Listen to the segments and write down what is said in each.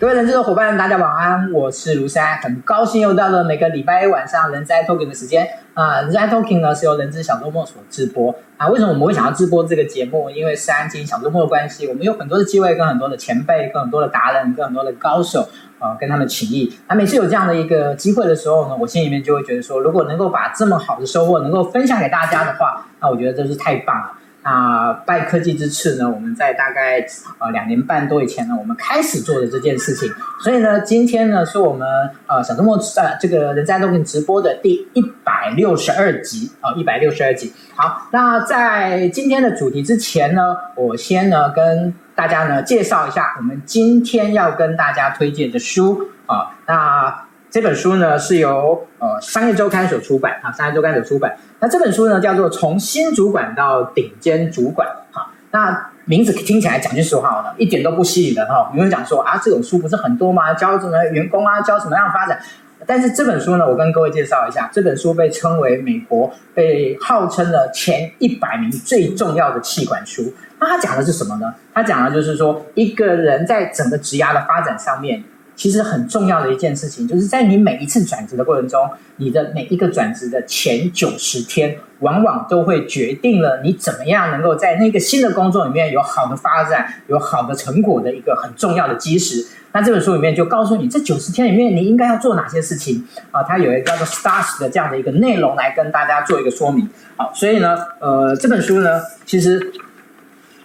各位人资的伙伴，大家晚安，我是卢山，很高兴又到了每个礼拜一晚上人资 Talking 的时间啊。人资 Talking 呢是由人资小周末所直播啊。为什么我们会想要直播这个节目？因为三金小周末的关系，我们有很多的机会跟很多的前辈、跟很多的达人、跟很多的高手啊，跟他们请益。那每次有这样的一个机会的时候呢，我心里面就会觉得说，如果能够把这么好的收获能够分享给大家的话，那我觉得真是太棒了。啊，拜科技之赐呢，我们在大概呃两年半多以前呢，我们开始做的这件事情。所以呢，今天呢是我们呃小周末呃这个人资 Talking 直播的第一百六十二集啊，一百六十二集。好，那在今天的主题之前呢，我先呢跟大家呢介绍一下我们今天要跟大家推荐的书啊。那这本书呢是由呃商业周刊所出版啊，商业周刊所出版。那这本书呢，叫做《从新主管到顶尖主管》哈。那名字听起来讲句实话呢，一点都不吸引人哈。有人讲说啊，这种书不是很多吗？教什么员工啊，教什么样发展？但是这本书呢，我跟各位介绍一下，这本书被称为美国被号称了前一百名最重要的气管书。那它讲的是什么呢？它讲的就是说，一个人在整个职涯的发展上面。其实很重要的一件事情，就是在你每一次转职的过程中，你的每一个转职的前九十天，往往都会决定了你怎么样能够在那个新的工作里面有好的发展、有好的成果的一个很重要的基石。那这本书里面就告诉你，这九十天里面你应该要做哪些事情啊？它有一个叫做 STARS 的这样的一个内容来跟大家做一个说明。好，所以呢，呃，这本书呢，其实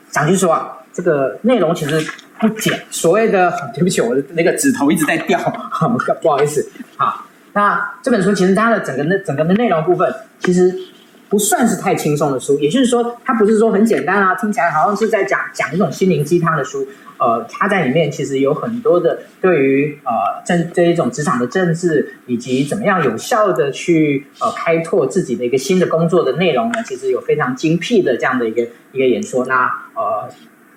讲句实话，这个内容其实。不简，所谓的 对不起，我的那个指头一直在掉，好，不好意思。好，那这本书其实它的整个那整个的内容部分，其实不算是太轻松的书。也就是说，它不是说很简单啊，听起来好像是在讲讲一种心灵鸡汤的书。呃，它在里面其实有很多的对于呃政这一种职场的政治，以及怎么样有效的去呃开拓自己的一个新的工作的内容呢，其实有非常精辟的这样的一个一个演说。那呃。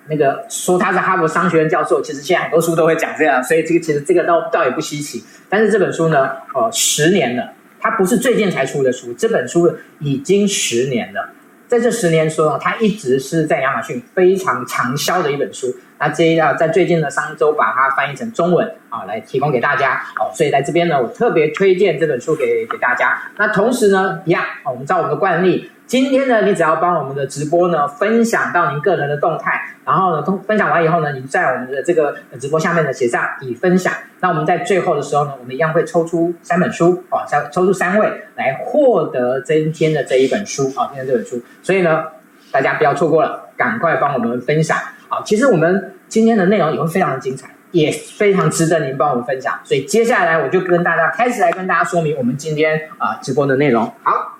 那个说他是哈佛商学院教授，其实现在很多书都会讲这样，所以这个其实这个倒倒也不稀奇。但是这本书呢，呃，十年了，它不是最近才出的书，这本书已经十年了。在这十年说，它一直是在亚马逊非常畅销的一本书。那这一啊，在最近的上周把它翻译成中文啊，来提供给大家。哦，所以在这边呢，我特别推荐这本书给给大家。那同时呢，一样，我们照我们的惯例。今天呢，你只要帮我们的直播呢分享到您个人的动态，然后呢，通分享完以后呢，你在我们的这个直播下面呢写上已分享。那我们在最后的时候呢，我们一样会抽出三本书哦，三抽出三位来获得今天的这一本书啊，今天这本书。所以呢，大家不要错过了，赶快帮我们分享。好，其实我们今天的内容也会非常的精彩，也非常值得您帮我们分享。所以接下来我就跟大家开始来跟大家说明我们今天啊直播的内容。好。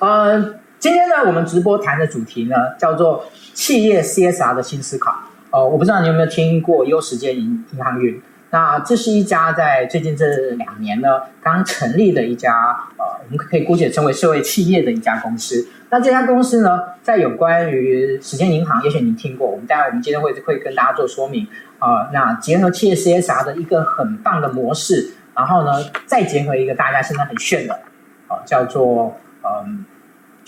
呃，今天呢，我们直播谈的主题呢，叫做企业 CSR 的新思考。呃，我不知道你有没有听过优时间银银行云？那这是一家在最近这两年呢，刚成立的一家呃，我们可以姑且称为社会企业的一家公司。那这家公司呢，在有关于时间银行，也许您听过，我们待会我们今天会会跟大家做说明。呃，那结合企业 CSR 的一个很棒的模式，然后呢，再结合一个大家现在很炫的，呃，叫做嗯。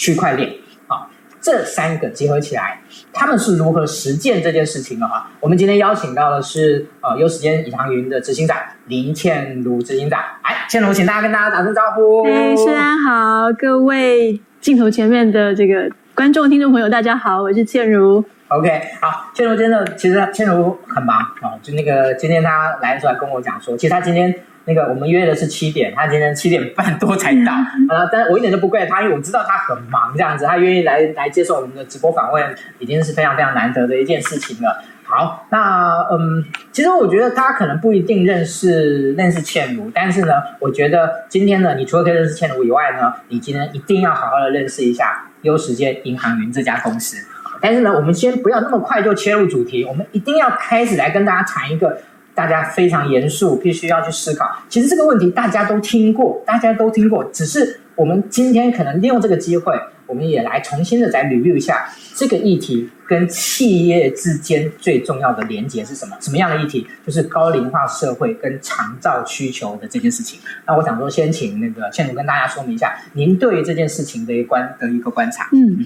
区块链啊，这三个结合起来，他们是如何实践这件事情的哈？我们今天邀请到的是呃优时间银行云的执行长林倩如执行长，哎，倩如，请大家跟大家打声招呼。哎，大家好，各位镜头前面的这个观众、听众朋友，大家好，我是倩如。OK，好，倩如真的，其实倩如很忙啊，就那个今天她来的时候还跟我讲说，其实她今天。那个我们约的是七点，他今天七点半多才到，啊，但是我一点都不怪他，因为我知道他很忙这样子，他愿意来来接受我们的直播访问，已经是非常非常难得的一件事情了。好，那嗯，其实我觉得大家可能不一定认识认识倩如，但是呢，我觉得今天呢，你除了可以认识倩如以外呢，你今天一定要好好的认识一下优时间银行云这家公司。但是呢，我们先不要那么快就切入主题，我们一定要开始来跟大家谈一个。大家非常严肃，必须要去思考。其实这个问题大家都听过，大家都听过，只是我们今天可能利用这个机会，我们也来重新的再 review 一下这个议题跟企业之间最重要的连结是什么？什么样的议题？就是高龄化社会跟长照需求的这件事情。那我想说，先请那个倩如跟大家说明一下，您对于这件事情的一观的一个观察。嗯。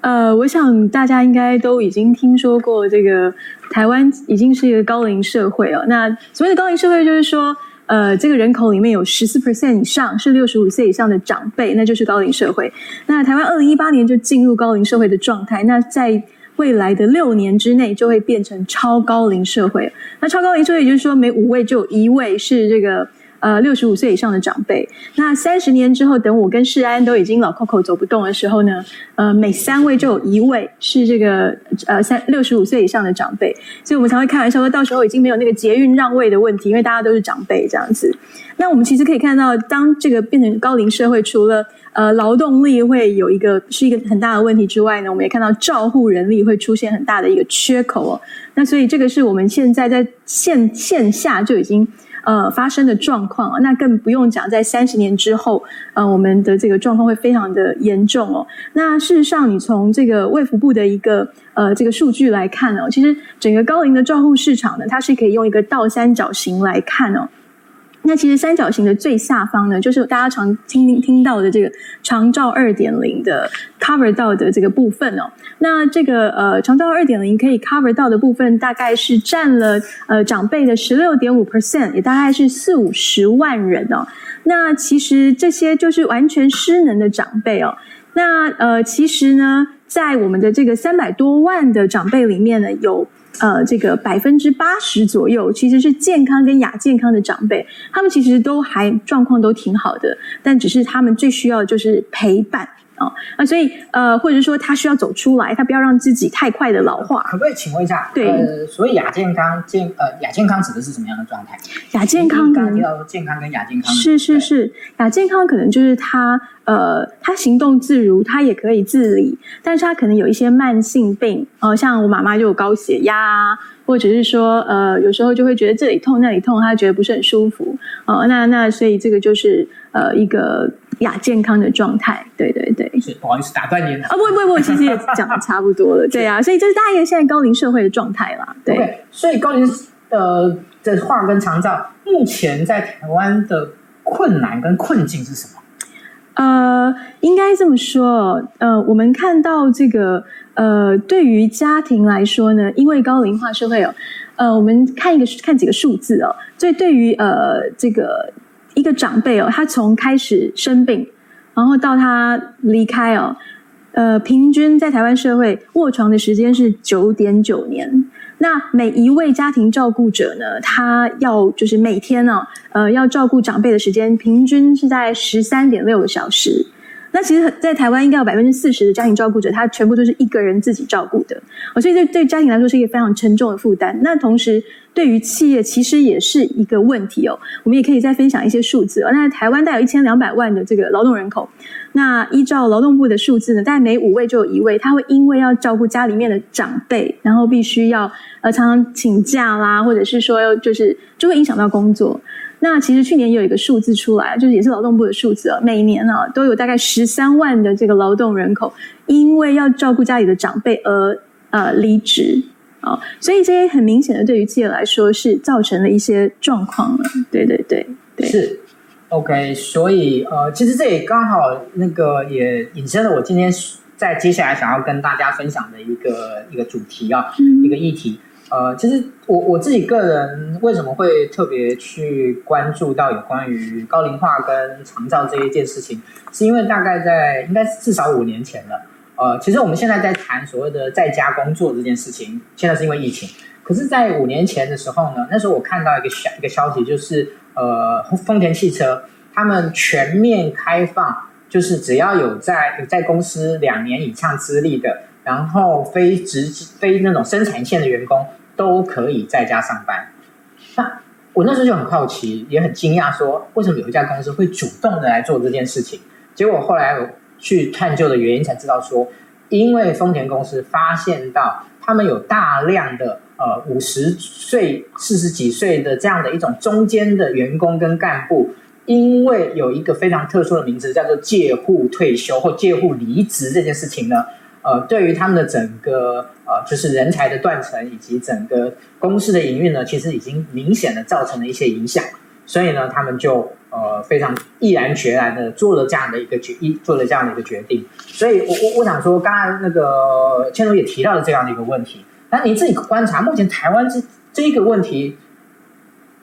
呃，我想大家应该都已经听说过，这个台湾已经是一个高龄社会哦。那所谓的高龄社会，就是说，呃，这个人口里面有十四 percent 以上是六十五岁以上的长辈，那就是高龄社会。那台湾二零一八年就进入高龄社会的状态，那在未来的六年之内就会变成超高龄社会。那超高龄社会，也就是说，每五位就有一位是这个。呃，六十五岁以上的长辈，那三十年之后，等我跟世安都已经老扣扣走不动的时候呢，呃，每三位就有一位是这个呃三六十五岁以上的长辈，所以我们才会开玩笑说，到时候已经没有那个捷运让位的问题，因为大家都是长辈这样子。那我们其实可以看到，当这个变成高龄社会，除了呃劳动力会有一个是一个很大的问题之外呢，我们也看到照护人力会出现很大的一个缺口哦。那所以这个是我们现在在线线下就已经。呃，发生的状况啊，那更不用讲，在三十年之后，呃，我们的这个状况会非常的严重哦。那事实上，你从这个卫福部的一个呃这个数据来看呢，其实整个高龄的照护市场呢，它是可以用一个倒三角形来看哦。那其实三角形的最下方呢，就是大家常听听到的这个长照二点零的 cover 到的这个部分哦。那这个呃长照二点零可以 cover 到的部分，大概是占了呃长辈的十六点五 percent，也大概是四五十万人哦。那其实这些就是完全失能的长辈哦。那呃其实呢，在我们的这个三百多万的长辈里面呢，有。呃，这个百分之八十左右其实是健康跟亚健康的长辈，他们其实都还状况都挺好的，但只是他们最需要就是陪伴。啊，那所以呃，或者说他需要走出来，他不要让自己太快的老化。可不可以请问一下？对，呃，所以亚健康健呃亚健康指的是什么样的状态？亚健康刚刚提到健康跟亚健康是是是，亚健康可能就是他呃他行动自如，他也可以自理，但是他可能有一些慢性病，呃，像我妈妈就有高血压，或者是说呃有时候就会觉得这里痛那里痛，他觉得不是很舒服，哦、呃，那那所以这个就是呃一个。亚健康的状态，对对对，是不好意思打断您了。啊、哦，不不不，其实也讲的差不多了，对啊，所以这是大家现在高龄社会的状态啦。对，okay, 所以高龄呃的话跟长照，目前在台湾的困难跟困境是什么？呃，应该这么说，呃，我们看到这个呃，对于家庭来说呢，因为高龄化社会哦，呃，我们看一个看几个数字哦，所以对于呃这个。一个长辈哦，他从开始生病，然后到他离开哦，呃，平均在台湾社会卧床的时间是九点九年。那每一位家庭照顾者呢，他要就是每天呢，呃，要照顾长辈的时间平均是在十三点六个小时。那其实，在台湾应该有百分之四十的家庭照顾者，他全部都是一个人自己照顾的，所以这对家庭来说是一个非常沉重的负担。那同时，对于企业其实也是一个问题哦。我们也可以再分享一些数字哦。那台湾大概有一千两百万的这个劳动人口，那依照劳动部的数字呢，大概每五位就有一位，他会因为要照顾家里面的长辈，然后必须要呃常常请假啦，或者是说就是就会影响到工作。那其实去年也有一个数字出来，就是也是劳动部的数字啊，每年啊都有大概十三万的这个劳动人口，因为要照顾家里的长辈而呃离职啊，所以这些很明显的对于企业来说是造成了一些状况了。对对对对，是 OK，所以呃，其实这也刚好那个也引申了我今天在接下来想要跟大家分享的一个一个主题啊，嗯、一个议题。呃，其实我我自己个人为什么会特别去关注到有关于高龄化跟长照这一件事情，是因为大概在应该至少五年前了。呃，其实我们现在在谈所谓的在家工作这件事情，现在是因为疫情。可是，在五年前的时候呢，那时候我看到一个消一个消息，就是呃，丰田汽车他们全面开放，就是只要有在有在公司两年以上资历的，然后非职非那种生产线的员工。都可以在家上班。那我那时候就很好奇，也很惊讶，说为什么有一家公司会主动的来做这件事情？结果后来我去探究的原因，才知道说，因为丰田公司发现到他们有大量的呃五十岁、四十几岁的这样的一种中间的员工跟干部，因为有一个非常特殊的名字叫做借户退休或借户离职这件事情呢。呃，对于他们的整个呃，就是人才的断层以及整个公司的营运呢，其实已经明显的造成了一些影响。所以呢，他们就呃非常毅然决然的做了这样的一个决一做了这样的一个决定。所以我我我想说，刚刚那个千如也提到了这样的一个问题。那你自己观察，目前台湾这这一个问题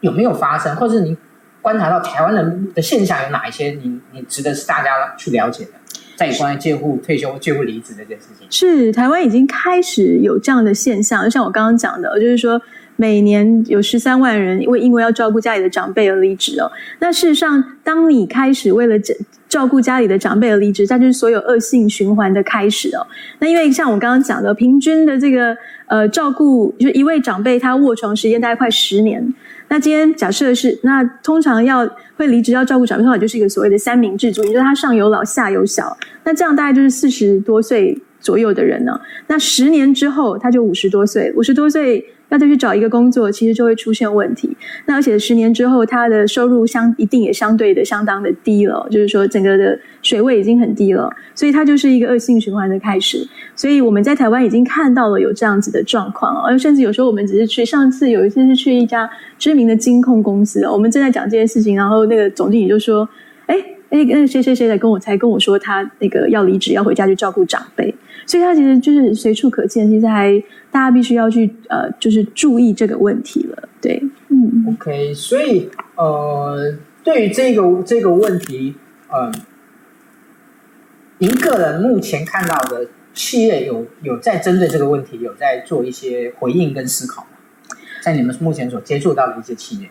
有没有发生，或者是你观察到台湾人的现象有哪一些你，你你值得是大家去了解的？在关于介护退休、介护离职这件事情，是台湾已经开始有这样的现象。就像我刚刚讲的，就是说每年有十三万人因为因为要照顾家里的长辈而离职哦。那事实上，当你开始为了照顾家里的长辈而离职，它就是所有恶性循环的开始哦。那因为像我刚刚讲的，平均的这个呃照顾，就一位长辈他卧床时间大概快十年。那今天假设是，那通常要会离职要照顾长辈，通常就是一个所谓的三明治族，也就是他上有老下有小，那这样大概就是四十多岁左右的人呢。那十年之后他就五十多岁，五十多岁。那再去找一个工作，其实就会出现问题。那而且十年之后，他的收入相一定也相对的相当的低了，就是说整个的水位已经很低了，所以它就是一个恶性循环的开始。所以我们在台湾已经看到了有这样子的状况，而甚至有时候我们只是去，上次有一次是去一家知名的金控公司，我们正在讲这件事情，然后那个总经理就说：“哎哎，那谁谁谁来跟我才跟我说他那个要离职，要回家去照顾长辈。”所以他其实就是随处可见，其实还大家必须要去呃，就是注意这个问题了。对，嗯，OK，所以呃，对于这个这个问题，呃，您个人目前看到的企业有有在针对这个问题有在做一些回应跟思考吗？在你们目前所接触到的一些企业。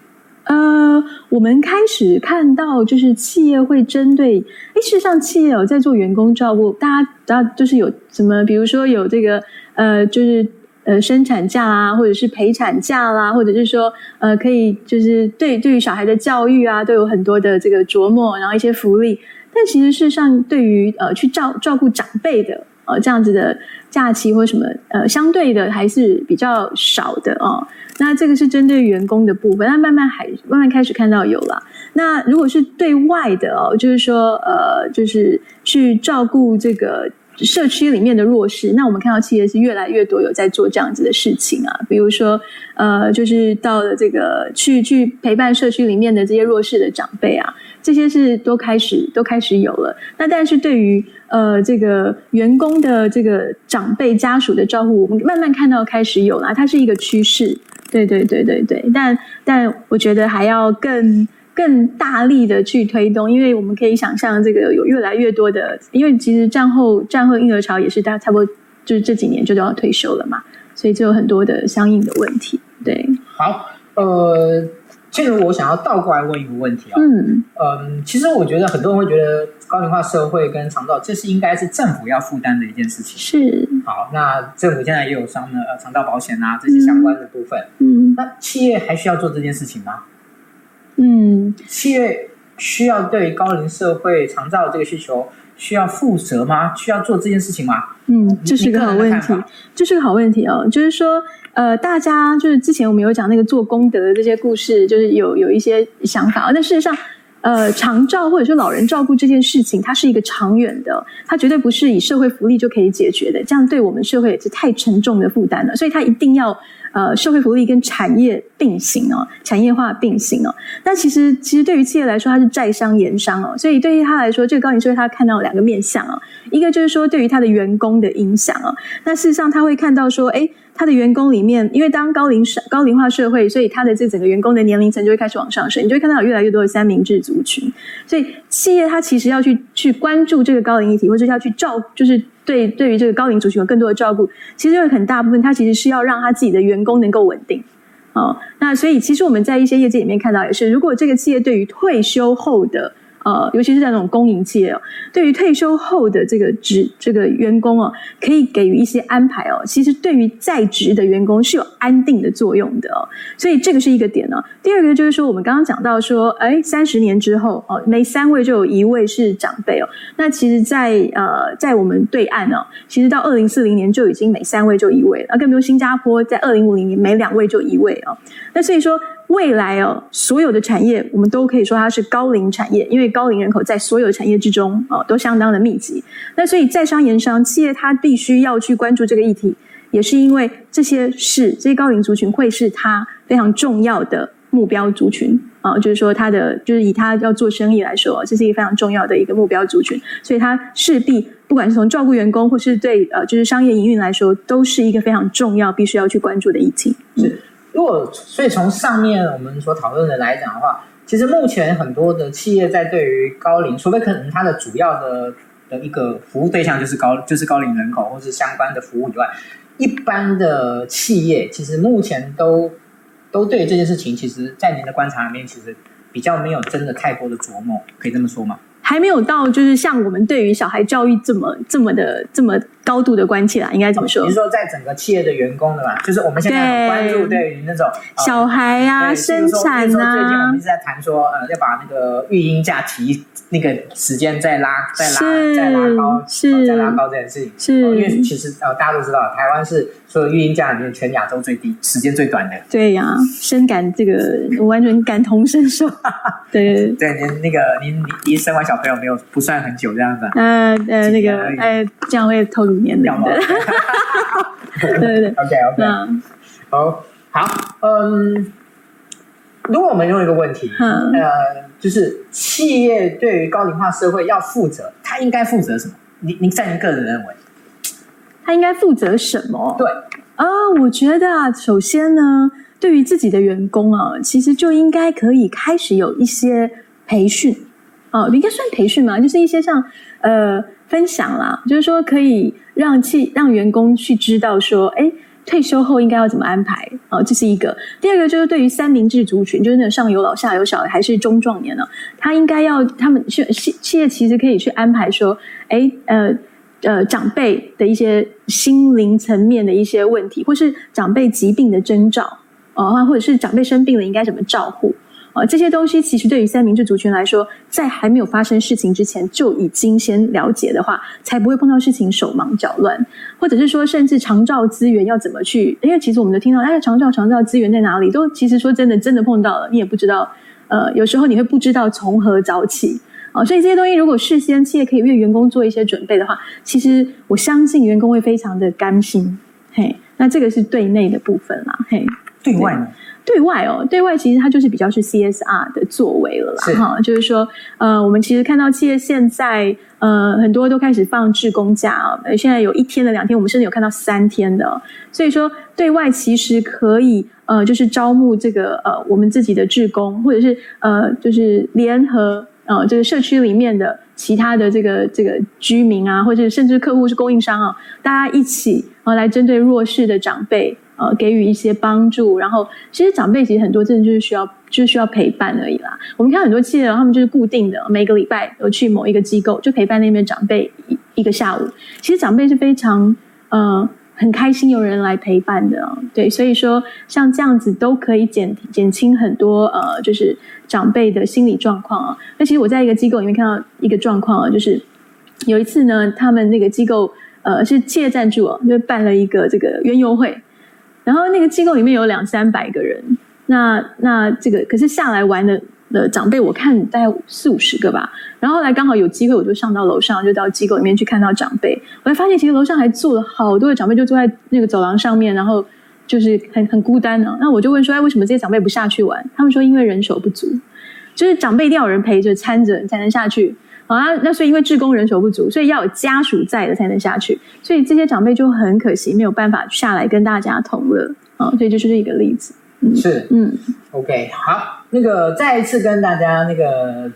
呃，我们开始看到，就是企业会针对，哎，事实上企业有在做员工照顾，大家大家就是有什么，比如说有这个，呃，就是呃生产假啦，或者是陪产假啦，或者是说，呃，可以就是对对于小孩的教育啊，都有很多的这个琢磨，然后一些福利。但其实事实上，对于呃去照照顾长辈的，呃这样子的假期或什么，呃相对的还是比较少的哦。那这个是针对员工的部分，那慢慢还慢慢开始看到有了。那如果是对外的哦，就是说呃，就是去照顾这个社区里面的弱势，那我们看到企业是越来越多有在做这样子的事情啊。比如说呃，就是到了这个去去陪伴社区里面的这些弱势的长辈啊，这些是都开始都开始有了。那但是对于呃这个员工的这个长辈家属的照顾，我们慢慢看到开始有了，它是一个趋势。对对对对对，但但我觉得还要更更大力的去推动，因为我们可以想象，这个有越来越多的，因为其实战后战后婴儿潮也是大差不多就是这几年就都要退休了嘛，所以就有很多的相应的问题。对，好，呃。其实我想要倒过来问一个问题啊、哦，嗯嗯，其实我觉得很多人会觉得高龄化社会跟长照，这是应该是政府要负担的一件事情。是，好，那政府现在也有上的呃长照保险啊这些相关的部分，嗯，那企业还需要做这件事情吗？嗯，企业需要对高龄社会长照这个需求需要负责吗？需要做这件事情吗？嗯，这是个好问题，这是个好问题哦，就是说。呃，大家就是之前我们有讲那个做功德的这些故事，就是有有一些想法。但事实上，呃，长照或者说老人照顾这件事情，它是一个长远的，它绝对不是以社会福利就可以解决的。这样对我们社会也是太沉重的负担了。所以它一定要呃社会福利跟产业并行哦，产业化并行哦。那其实其实对于企业来说，它是债商言商哦。所以对于他来说，这个高龄社会他看到两个面向哦，一个就是说对于他的员工的影响哦。那事实上他会看到说，哎。他的员工里面，因为当高龄社高龄化社会，所以他的这整个员工的年龄层就会开始往上升，你就会看到有越来越多的三明治族群。所以企业它其实要去去关注这个高龄议题，或者要去照，就是对对于这个高龄族群有更多的照顾。其实有很大部分，它其实是要让他自己的员工能够稳定。哦，那所以其实我们在一些业界里面看到也是，如果这个企业对于退休后的。呃，尤其是在那种公营企业哦，对于退休后的这个职这个员工哦，可以给予一些安排哦。其实对于在职的员工是有安定的作用的哦，所以这个是一个点呢。第二个就是说，我们刚刚讲到说，哎，三十年之后哦，每三位就有一位是长辈哦。那其实在，呃，在我们对岸哦，其实到二零四零年就已经每三位就一位了。更比如新加坡，在二零五零年每两位就一位哦。那所以说。未来哦，所有的产业我们都可以说它是高龄产业，因为高龄人口在所有产业之中哦都相当的密集。那所以在商言商，企业它必须要去关注这个议题，也是因为这些是这些高龄族群会是它非常重要的目标族群啊，就是说他的就是以他要做生意来说，这是一个非常重要的一个目标族群，所以他势必不管是从照顾员工，或是对呃就是商业营运来说，都是一个非常重要、必须要去关注的议题。是，如果所以从上面我们所讨论的来讲的话，其实目前很多的企业在对于高龄，除非可能它的主要的的一个服务对象就是高就是高龄人口或是相关的服务以外，一般的企业其实目前都。都对这件事情，其实，在您的观察里面，其实比较没有真的太多的琢磨，可以这么说吗？还没有到，就是像我们对于小孩教育这么、这么的、这么高度的关切啦，应该怎么说？比如说，在整个企业的员工的嘛，就是我们现在很关注对于那种小孩啊、生产啊。最近我们一直在谈说，呃，要把那个育婴假提那个时间再拉、再拉、再拉高，是再拉高这件事情。是，因为其实呃，大家都知道，台湾是所有育婴假里面全亚洲最低、时间最短的。对呀，深感这个，我完全感同身受。对。对，您那个您您生完小。朋友没有不算很久这样子，呃呃，那个呃，这样会透露年龄的，对对对，OK OK，嗯，好，好，嗯，如果我们用一个问题，嗯、呃，就是企业对于高龄化社会要负责，他应该负责什么？您您在您个人认为，他应该负责什么？对，啊、哦，我觉得啊，首先呢，对于自己的员工啊，其实就应该可以开始有一些培训。哦，应该算培训嘛，就是一些像呃分享啦，就是说可以让企让员工去知道说，哎，退休后应该要怎么安排哦，这是一个。第二个就是对于三明治族群，就是那上有老下有小的还是中壮年呢，他应该要他们去企企业其实可以去安排说，哎呃呃长辈的一些心灵层面的一些问题，或是长辈疾病的征兆呃，或者是长辈生病了应该怎么照护。这些东西其实对于三明治族群来说，在还没有发生事情之前就已经先了解的话，才不会碰到事情手忙脚乱，或者是说，甚至长照资源要怎么去？因为其实我们都听到，哎，长照长照资源在哪里？都其实说真的，真的碰到了，你也不知道。呃，有时候你会不知道从何找起啊。所以这些东西如果事先企业可以为员工做一些准备的话，其实我相信员工会非常的甘心。嘿，那这个是对内的部分啦。嘿，对外呢？对外哦，对外其实它就是比较是 CSR 的作为了啦，哈，就是说，呃，我们其实看到企业现在，呃，很多都开始放志工假啊，现在有一天的、两天，我们甚至有看到三天的，所以说对外其实可以，呃，就是招募这个呃我们自己的志工，或者是呃就是联合呃这个社区里面的其他的这个这个居民啊，或者甚至客户是供应商啊，大家一起啊来针对弱势的长辈。呃，给予一些帮助，然后其实长辈其实很多真的就是需要，就是需要陪伴而已啦。我们看很多企业，他们就是固定的每个礼拜都去某一个机构，就陪伴那边长辈一一个下午。其实长辈是非常呃很开心有人来陪伴的，对，所以说像这样子都可以减减轻很多呃就是长辈的心理状况啊。那其实我在一个机构里面看到一个状况啊，就是有一次呢，他们那个机构呃是企业赞助啊，就办了一个这个园游会。然后那个机构里面有两三百个人，那那这个可是下来玩的的长辈，我看大概四五十个吧。然后后来刚好有机会，我就上到楼上，就到机构里面去看到长辈。我才发现，其实楼上还坐了好多的长辈，就坐在那个走廊上面，然后就是很很孤单呢、啊。那我就问说，哎，为什么这些长辈不下去玩？他们说，因为人手不足，就是长辈一定要有人陪着搀着才能下去。好啊，那所以因为志工人手不足，所以要有家属在的才能下去，所以这些长辈就很可惜没有办法下来跟大家同乐啊，所以这就是一个例子。嗯，是，嗯，OK，好，那个再一次跟大家那个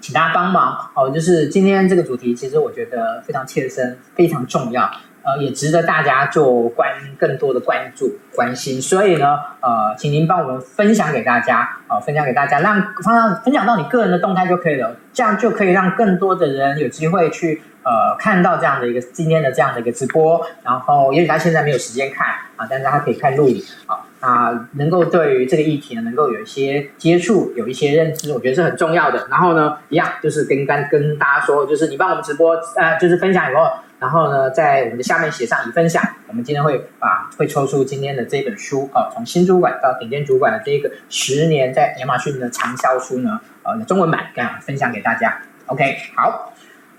请大家帮忙。哦，就是今天这个主题其实我觉得非常切身，非常重要。呃，也值得大家做关更多的关注、关心，所以呢，呃，请您帮我们分享给大家，呃，分享给大家，让放到分享到你个人的动态就可以了，这样就可以让更多的人有机会去呃看到这样的一个今天的这样的一个直播，然后也许他现在没有时间看啊，但是他可以看录影。啊，啊，能够对于这个议题呢，能够有一些接触，有一些认知，我觉得是很重要的。然后呢，一样就是跟跟跟大家说，就是你帮我们直播，呃，就是分享以后。然后呢，在我们的下面写上已分享。我们今天会把会抽出今天的这本书啊，从新主管到顶尖主管的这个十年在亚马逊的畅销书呢，呃，中文版这样分享给大家。OK，好，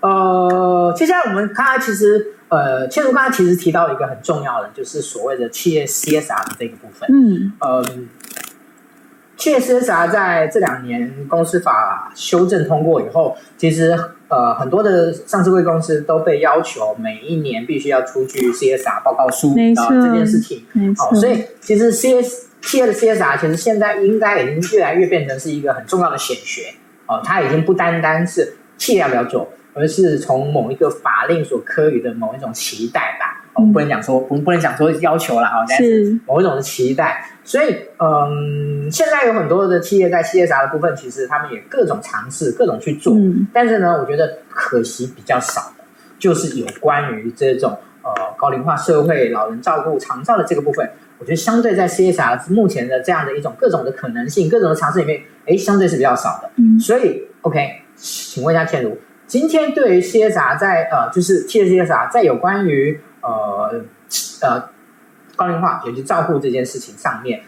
呃，接下来我们刚才其实呃，倩如刚才其实提到一个很重要的，就是所谓的企业 CSR 的这个部分。嗯，呃，企业 CSR 在这两年公司法修正通过以后，其实呃很多的上市贵公司都被要求每一年必须要出具 CSR 报告书，没错，这件事情，没错。所以其实 CS 企业的 CSR 其实现在应该已经越来越变成是一个很重要的显学哦，它已经不单单是企业要不要做，而是从某一个法令所科予的某一种期待吧。我们不能讲说，我们不能讲说要求了哈，但是某一种的期待。所以，嗯，现在有很多的企业在 CSR 的部分，其实他们也各种尝试，各种去做。嗯、但是呢，我觉得可惜比较少的，就是有关于这种呃高龄化社会、老人照顾、长照的这个部分。我觉得相对在 CSR 目前的这样的一种各种的可能性、各种的尝试里面，哎，相对是比较少的。嗯，所以 OK，请问一下倩如，今天对于 CSR 在呃，就是企业 CSR 在有关于呃呃，高龄化，尤其照顾这件事情上面，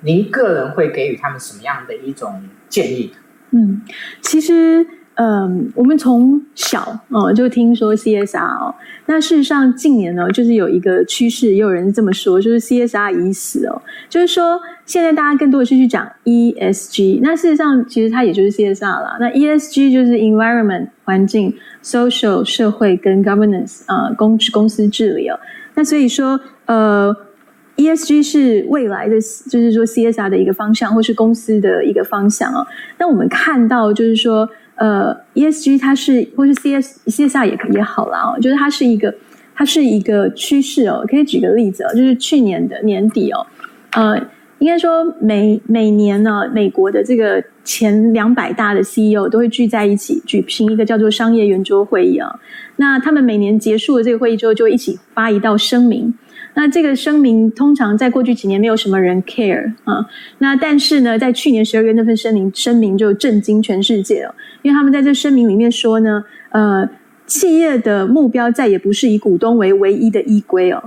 您个人会给予他们什么样的一种建议？嗯，其实，嗯、我们从小哦、就听说 CSR 哦，那事实上近年呢，就是有一个趋势，也有人这么说，就是 CSR 已死哦，就是说现在大家更多的是去讲 ESG，那事实上其实它也就是 CSR 啦。那 ESG 就是 Environment 环境。social 社会跟 governance 啊、公公司治理哦，那所以说呃，ESG 是未来的，就是说 CSR 的一个方向，或是公司的一个方向哦。那我们看到就是说呃，ESG 它是或是 CS CSR 也也好啦哦，就是它是一个它是一个趋势哦。可以举个例子哦，就是去年的年底哦，呃。应该说每每年呢，美国的这个前两百大的 CEO 都会聚在一起举行一个叫做商业圆桌会议啊。那他们每年结束了这个会议之后，就一起发一道声明。那这个声明通常在过去几年没有什么人 care 啊。那但是呢，在去年十二月那份声明声明就震惊全世界了，因为他们在这声明里面说呢，呃，企业的目标再也不是以股东为唯一的依归哦，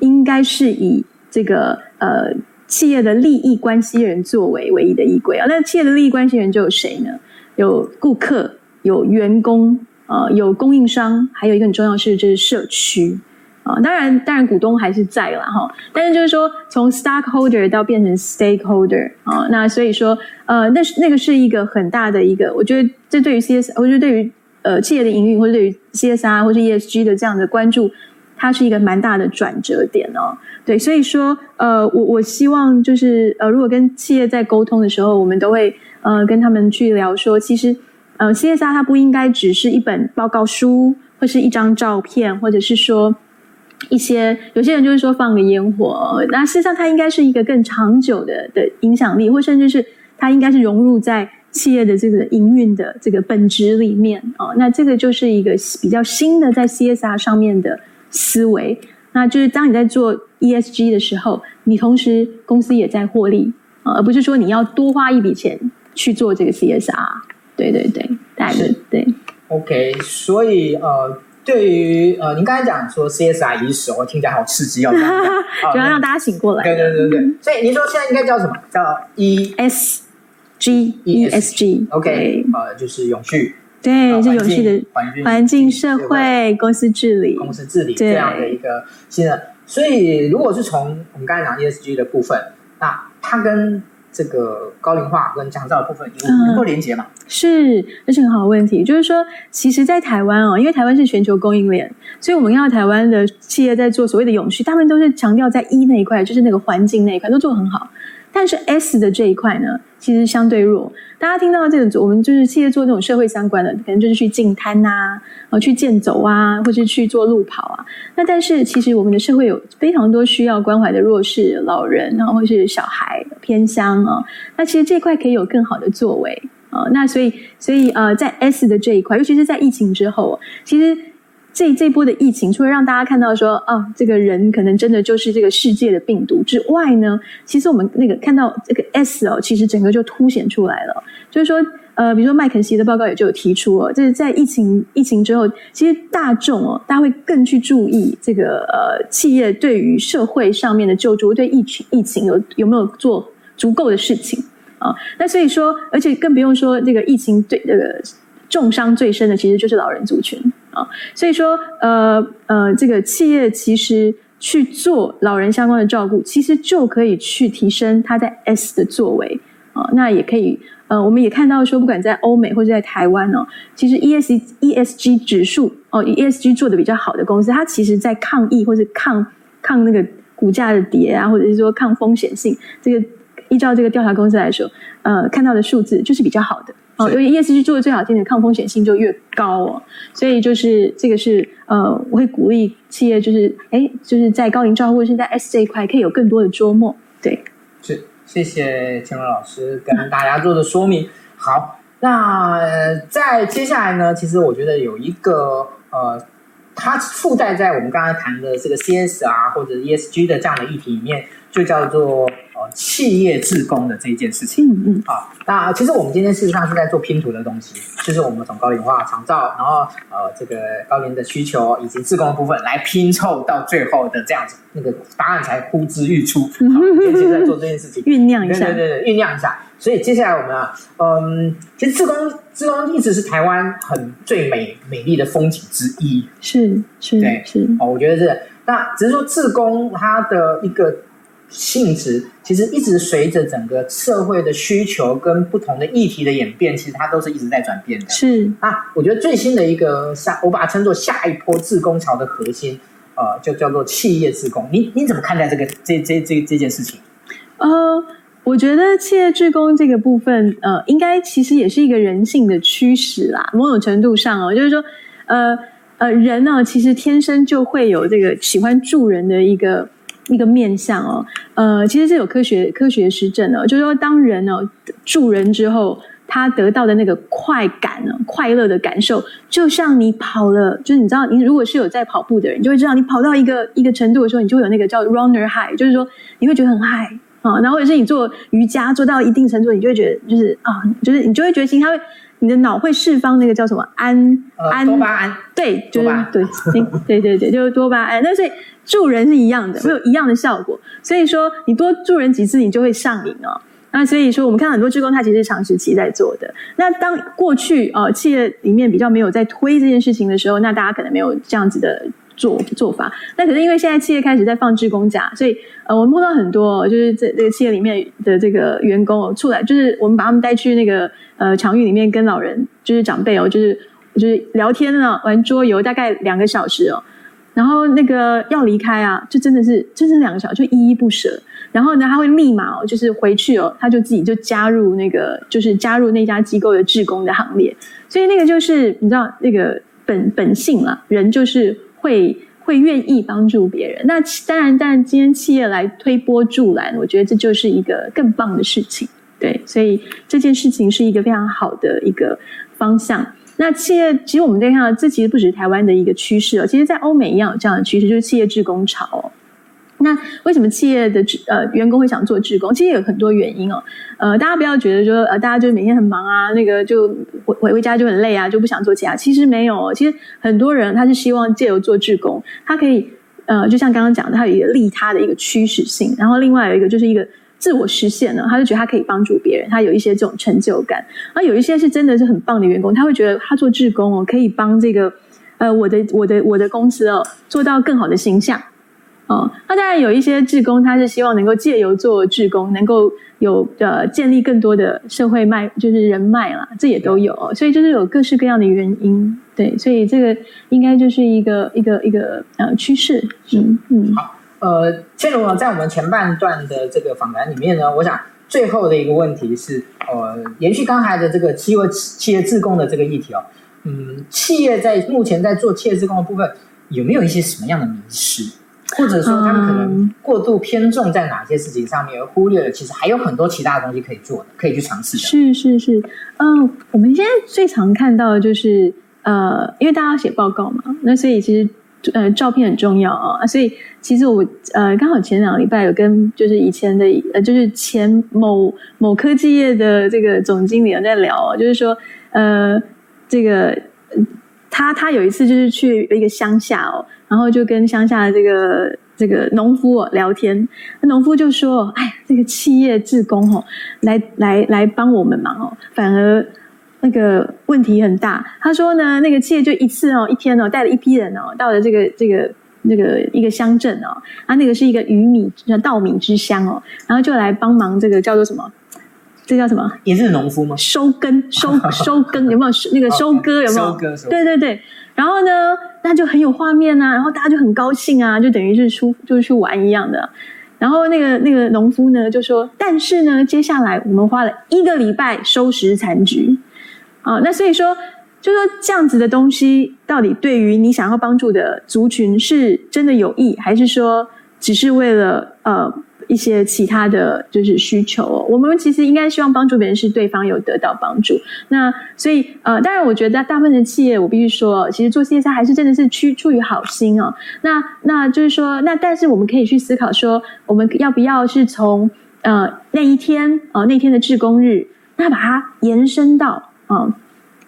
应该是以这个呃。企业的利益关系人作为唯一的依归啊，那企业的利益关系人就有谁呢？有顾客，有员工，啊，有供应商，还有一个很重要是就是社区啊。当然，当然股东还是在了哈。但是就是说，从 stockholder 到变成 stakeholder 啊，那所以说，呃，那是那个是一个很大的一个，我觉得这对于 CS，我觉得对于呃企业的营运或者对于 CSR 或是 ESG 的这样的关注，它是一个蛮大的转折点哦。对，所以说，呃，我我希望就是，呃，如果跟企业在沟通的时候，我们都会，呃，跟他们去聊说，其实，呃，CSR 它不应该只是一本报告书，或是一张照片，或者是说一些有些人就是说放个烟火，那事实上它应该是一个更长久的的影响力，或甚至是它应该是融入在企业的这个营运的这个本质里面啊，那这个就是一个比较新的在 CSR 上面的思维。那就是当你在做 ESG 的时候，你同时公司也在获利啊，而不是说你要多花一笔钱去做这个 CSR。对对对，大概对。OK，所以呃，对于呃，您刚才讲说 CSR 已死，我听起来好刺激哦，主要让大家醒过来。对对对对，所以您说现在应该叫什么？叫 ESG ESG。OK，呃，就是永续。对，是永续的环境、社会、公司治理、公司治理这样的一个新的。所以，如果是从我们刚才讲 ESG 的部分，那它跟这个高龄化跟长照的部分有能够连接吗？是，这是很好的问题。就是说，其实，在台湾哦，因为台湾是全球供应链，所以我们要台湾的企业在做所谓的永续，他们都是强调在一那一块，就是那个环境那一块，都做得很好。但是 S 的这一块呢，其实相对弱。大家听到这种，我们就是企业做这种社会相关的，可能就是去进摊呐，啊，去健走啊，或是去做路跑啊。那但是其实我们的社会有非常多需要关怀的弱势老人，然后或是小孩偏乡啊。那其实这块可以有更好的作为啊。那所以所以呃，在 S 的这一块，尤其是在疫情之后，其实。这这波的疫情，除了让大家看到说，啊，这个人可能真的就是这个世界的病毒之外呢，其实我们那个看到这个 S 哦，其实整个就凸显出来了。就是说，呃，比如说麦肯锡的报告也就有提出哦，就是在疫情疫情之后，其实大众哦，大家会更去注意这个呃企业对于社会上面的救助，对疫情疫情有有没有做足够的事情啊？那所以说，而且更不用说这个疫情对这个重伤最深的，其实就是老人族群。所以说，呃呃，这个企业其实去做老人相关的照顾，其实就可以去提升他在 S 的作为啊，那也可以，呃，我们也看到说，不管在欧美或者在台湾哦，其实 E S E S G 指数哦，E S G 做的比较好的公司，它其实在抗疫或者抗抗那个股价的跌啊，或者是说抗风险性，这个依照这个调查公司来说，呃，看到的数字就是比较好的。哦，因为 E S G 做的最好，听的抗风险性就越高哦，所以就是这个是呃，我会鼓励企业就是哎，就是在高龄照护或者是在 S 这一块可以有更多的琢磨，对，是。谢谢千柔老师跟大家做的说明。好，那在接下来呢，其实我觉得有一个呃，它附带在我们刚才谈的这个 CS 啊或者 ESG 的这样的议题里面，就叫做。企业自工的这一件事情，嗯嗯，啊，那其实我们今天事实上是在做拼图的东西，就是我们从高龄化长照，然后呃这个高龄的需求以及自工的部分来拼凑到最后的这样子，那个答案才呼之欲出。好，今天在做这件事情，酝酿一下，对对对，酝酿一下。所以接下来我们啊，嗯，其实自工自工一直是台湾很最美美丽的风景之一，是是，对是。哦，我觉得是。那只是说自工它的一个。性质其实一直随着整个社会的需求跟不同的议题的演变，其实它都是一直在转变的。是啊，我觉得最新的一个下，我把它称作下一波自工潮的核心，呃，就叫做企业自工。你你怎么看待这个这这这这件事情？呃，我觉得企业志工这个部分，呃，应该其实也是一个人性的驱使啦。某种程度上哦，就是说，呃呃，人呢，其实天生就会有这个喜欢助人的一个。一个面向哦，呃，其实是有科学科学实证的，就是说，当人哦助人之后，他得到的那个快感呢，快乐的感受，就像你跑了，就是你知道，你如果是有在跑步的人，你就会知道，你跑到一个一个程度的时候，你就会有那个叫 runner high，就是说你会觉得很嗨啊，然后或者是你做瑜伽做到一定程度，你就会觉得就是啊，就是你就会觉得心，他会。你的脑会释放那个叫什么胺胺、呃、多巴胺，对，就是 对，对对对，就是多巴胺。那所以助人是一样的，会有一样的效果。所以说你多助人几次，你就会上瘾哦。那所以说我们看到很多志工，他其实是长时期在做的。那当过去呃企业里面比较没有在推这件事情的时候，那大家可能没有这样子的。做做法，那可是因为现在企业开始在放志工假，所以呃，我们碰到很多就是这这个企业里面的这个员工哦，出来就是我们把他们带去那个呃场域里面跟老人就是长辈哦，就是就是聊天呢，玩桌游，大概两个小时哦，然后那个要离开啊，就真的是真是两个小时，就依依不舍。然后呢，他会立马哦，就是回去哦，他就自己就加入那个就是加入那家机构的志工的行列，所以那个就是你知道那个本本性啦，人就是。会会愿意帮助别人，那当然，当然，今天企业来推波助澜，我觉得这就是一个更棒的事情。对，所以这件事情是一个非常好的一个方向。那企业其实我们在看到，这其实不只是台湾的一个趋势哦，其实在欧美一样有这样的趋势，就是企业制工潮。那为什么企业的呃员工会想做志工？其实有很多原因哦。呃，大家不要觉得说呃，大家就每天很忙啊，那个就回回回家就很累啊，就不想做其他。其实没有，其实很多人他是希望借由做志工，他可以呃，就像刚刚讲的，他有一个利他的一个趋势性。然后另外有一个就是一个自我实现呢，他就觉得他可以帮助别人，他有一些这种成就感。而有一些是真的是很棒的员工，他会觉得他做志工哦，可以帮这个呃我的我的我的公司哦做到更好的形象。哦，那当然有一些志工，他是希望能够借由做志工，能够有呃建立更多的社会脉，就是人脉啦，这也都有，所以就是有各式各样的原因，对，所以这个应该就是一个一个一个呃趋势，嗯嗯。好，呃，千柔呢，在我们前半段的这个访谈里面呢，我想最后的一个问题是，呃，延续刚才的这个企业企业志工的这个议题哦，嗯，企业在目前在做企业志工的部分，有没有一些什么样的迷失？或者说，他们可能过度偏重在哪些事情上面，而忽略了其实还有很多其他的东西可以做的，可以去尝试的。是是是，嗯、呃，我们现在最常看到的就是，呃，因为大家要写报告嘛，那所以其实呃照片很重要啊。所以其实我呃刚好前两个礼拜有跟就是以前的呃就是前某某科技业的这个总经理有在聊，哦就是说呃这个他他有一次就是去一个乡下哦。然后就跟乡下的这个这个农夫哦聊天，那农夫就说：“哎，这个企业志工哦，来来来帮我们忙哦，反而那个问题很大。”他说呢，那个企业就一次哦，一天哦，带了一批人哦，到了这个这个那个一个乡镇哦，啊，那个是一个鱼米稻米之乡哦，然后就来帮忙这个叫做什么？这叫什么？也是农夫吗？收根收收根有没有？那个收割有没有？收割收割。对对对。然后呢，那就很有画面啊，然后大家就很高兴啊，就等于是出就是去玩一样的。然后那个那个农夫呢就说：“但是呢，接下来我们花了一个礼拜收拾残局啊。那所以说，就说这样子的东西，到底对于你想要帮助的族群是真的有益，还是说只是为了呃？”一些其他的就是需求哦，我们其实应该希望帮助别人是对方有得到帮助。那所以呃，当然我觉得大部分的企业，我必须说，其实做 CSR 还是真的是出出于好心哦。那那就是说，那但是我们可以去思考说，我们要不要是从呃那一天呃那天的志工日，那把它延伸到啊。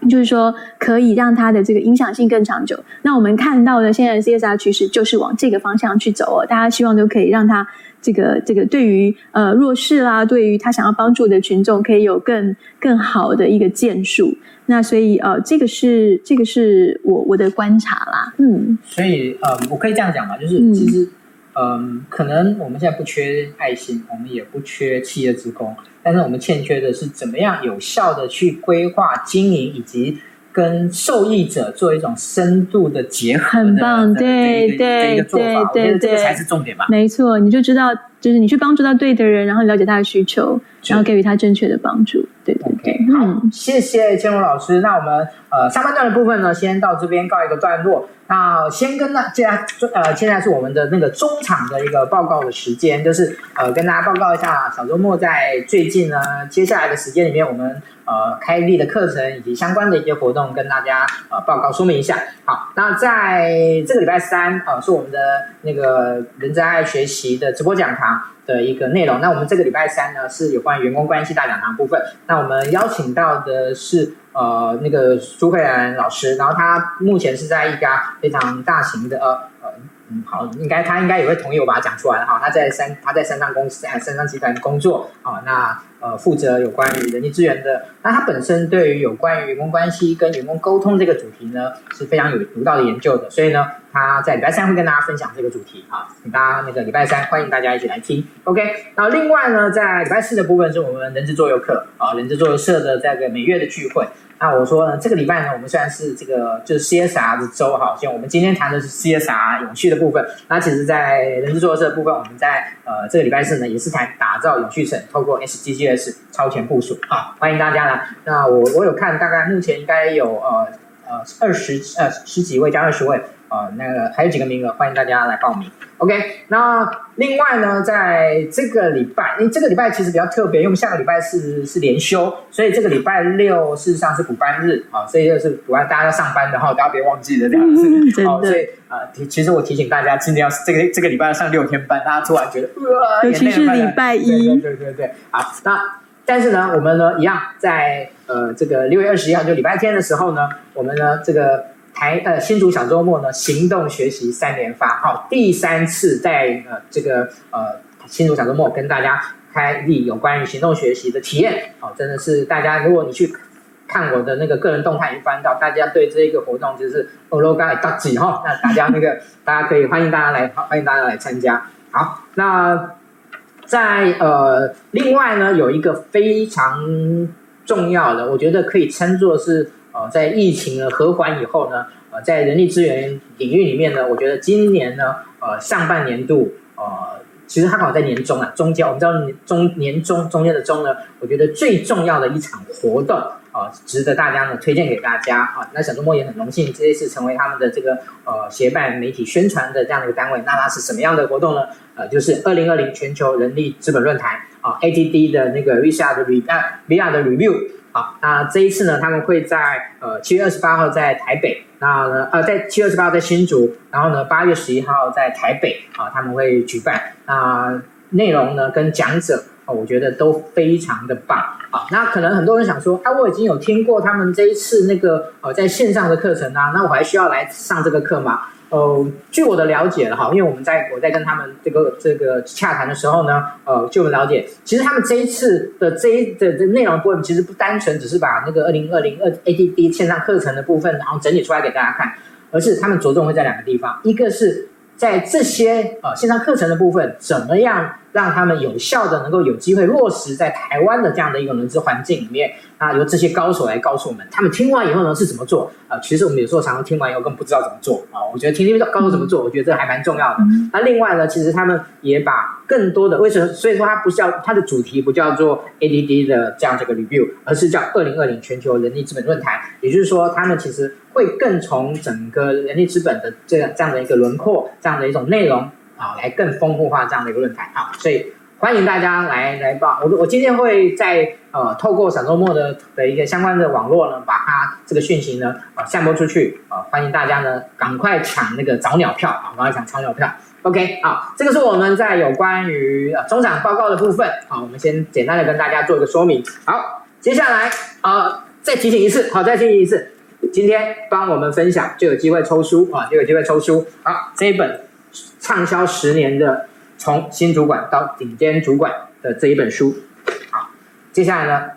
就是说，可以让它的这个影响性更长久。那我们看到的现在的 CSR 趋势就是往这个方向去走哦。大家希望都可以让它这个这个对于呃弱势啦，对于他想要帮助的群众，可以有更更好的一个建树。那所以呃，这个是这个是我我的观察啦。嗯，所以呃，我可以这样讲嘛，就是其实嗯、呃，可能我们现在不缺爱心，我们也不缺企业职工。但是我们欠缺的是怎么样有效的去规划经营，以及跟受益者做一种深度的结合。很棒，对对对对，这个才是重点吧？没错，你就知道，就是你去帮助到对的人，然后了解他的需求，然后给予他正确的帮助。对对对，okay, 好，谢谢千荣老师。那我们呃上半段的部分呢，先到这边告一个段落。那先跟大家呃，现在是我们的那个中场的一个报告的时间，就是呃跟大家报告一下小周末在最近呢，接下来的时间里面，我们呃开立的课程以及相关的一些活动，跟大家呃报告说明一下。好，那在这个礼拜三呃是我们的那个人在爱学习的直播讲堂的一个内容。那我们这个礼拜三呢是有关员工关系大讲堂部分。那我们邀请到的是。呃，那个朱慧兰老师，然后他目前是在一家非常大型的呃嗯好，应该他应该也会同意我把它讲出来哈。他在三他在三商公司，三商集团工作啊，那呃负责有关于人力资源的。那他本身对于有关于员工关系跟员工沟通这个主题呢是非常有独到的研究的，所以呢他在礼拜三会跟大家分享这个主题啊，请大家那个礼拜三欢迎大家一起来听。OK，那另外呢在礼拜四的部分是我们人资座游课啊，人资座游社的这个每月的聚会。那我说呢，这个礼拜呢，我们虽然是这个就是 CSR 的周哈，像我们今天谈的是 CSR 永续的部分。那其实，在人资座游社的部分，我们在呃这个礼拜四呢，也是谈打造永续城，透过 SGC 超前部署啊，欢迎大家来。那我我有看，大概目前应该有呃呃二十呃十几位加二十位。啊、呃，那个还有几个名额，欢迎大家来报名。OK，那另外呢，在这个礼拜，因为这个礼拜其实比较特别，因为我们下个礼拜是是连休，所以这个礼拜六事实上是补班日啊，所以就是补班大家要上班的哈，大家别忘记了这样子。嗯、真的。哦、所以啊、呃，其实我提醒大家，今天要这个这个礼拜要上六天班，大家突然觉得，呃、尤其是礼拜一，对对对对。好，那但是呢，我们呢一样在呃这个六月二十一号就礼拜天的时候呢，我们呢这个。台呃新竹小周末呢，行动学习三连发，好，第三次在呃这个呃新竹小周末跟大家开立有关于行动学习的体验，好，真的是大家如果你去看我的那个个人动态，已经翻到大家对这一个活动就是欧罗嘎大吉哈，那大家那个大家可以欢迎大家来，欢迎大家来参加。好，那在呃另外呢有一个非常重要的，我觉得可以称作是。呃，在疫情呢和缓以后呢，呃，在人力资源领域里面呢，我觉得今年呢，呃，上半年度，呃，其实它刚好在年中啊，中间我们知道中年中中间的中呢，我觉得最重要的一场活动，啊、值得大家呢推荐给大家啊。那小周末也很荣幸这一次成为他们的这个呃协办媒体宣传的这样的一个单位。那它是什么样的活动呢？呃，就是二零二零全球人力资本论坛啊，ATD 的那个 VR 的 Re 啊 VR 的 Review。好，那这一次呢，他们会在呃七月二十八号在台北，那呢呃在七月二十八号在新竹，然后呢八月十一号在台北。啊，他们会举办。那内容呢跟讲者，我觉得都非常的棒。好，那可能很多人想说，啊，我已经有听过他们这一次那个呃在线上的课程啊，那我还需要来上这个课吗？呃，据我的了解了哈，因为我们在我在跟他们这个这个洽谈的时候呢，呃，据我了解，其实他们这一次的这一的的内容部分，其实不单纯只是把那个二零二零二 ATD 线上课程的部分，然后整理出来给大家看，而是他们着重会在两个地方，一个是在这些呃线上课程的部分，怎么样让他们有效的能够有机会落实在台湾的这样的一个融资环境里面？啊，由这些高手来告诉我们，他们听完以后呢是怎么做？啊，其实我们有时候常常听完以后根本不知道怎么做啊。我觉得听听高手怎么做，我觉得这还蛮重要的。那另外呢，其实他们也把更多的为什么？所以说它不叫它的主题不叫做 ADD 的这样这个 review，而是叫二零二零全球人力资本论坛。也就是说，他们其实会更从整个人力资本的这样这样的一个轮廓。这样的一种内容啊，来更丰富化这样的一个论坛啊，所以欢迎大家来来报。我我今天会在呃透过小周末的的一个相关的网络呢，把它这个讯息呢啊散播出去啊，欢迎大家呢赶快抢那个早鸟票啊，赶快抢早鸟票。OK 好，这个是我们在有关于呃中场报告的部分啊，我们先简单的跟大家做一个说明。好，接下来啊再提醒一次，好，再提醒一次。今天帮我们分享就有机会抽书啊，就有机会抽书。好，这一本畅销十年的《从新主管到顶尖主管》的这一本书。好，接下来呢，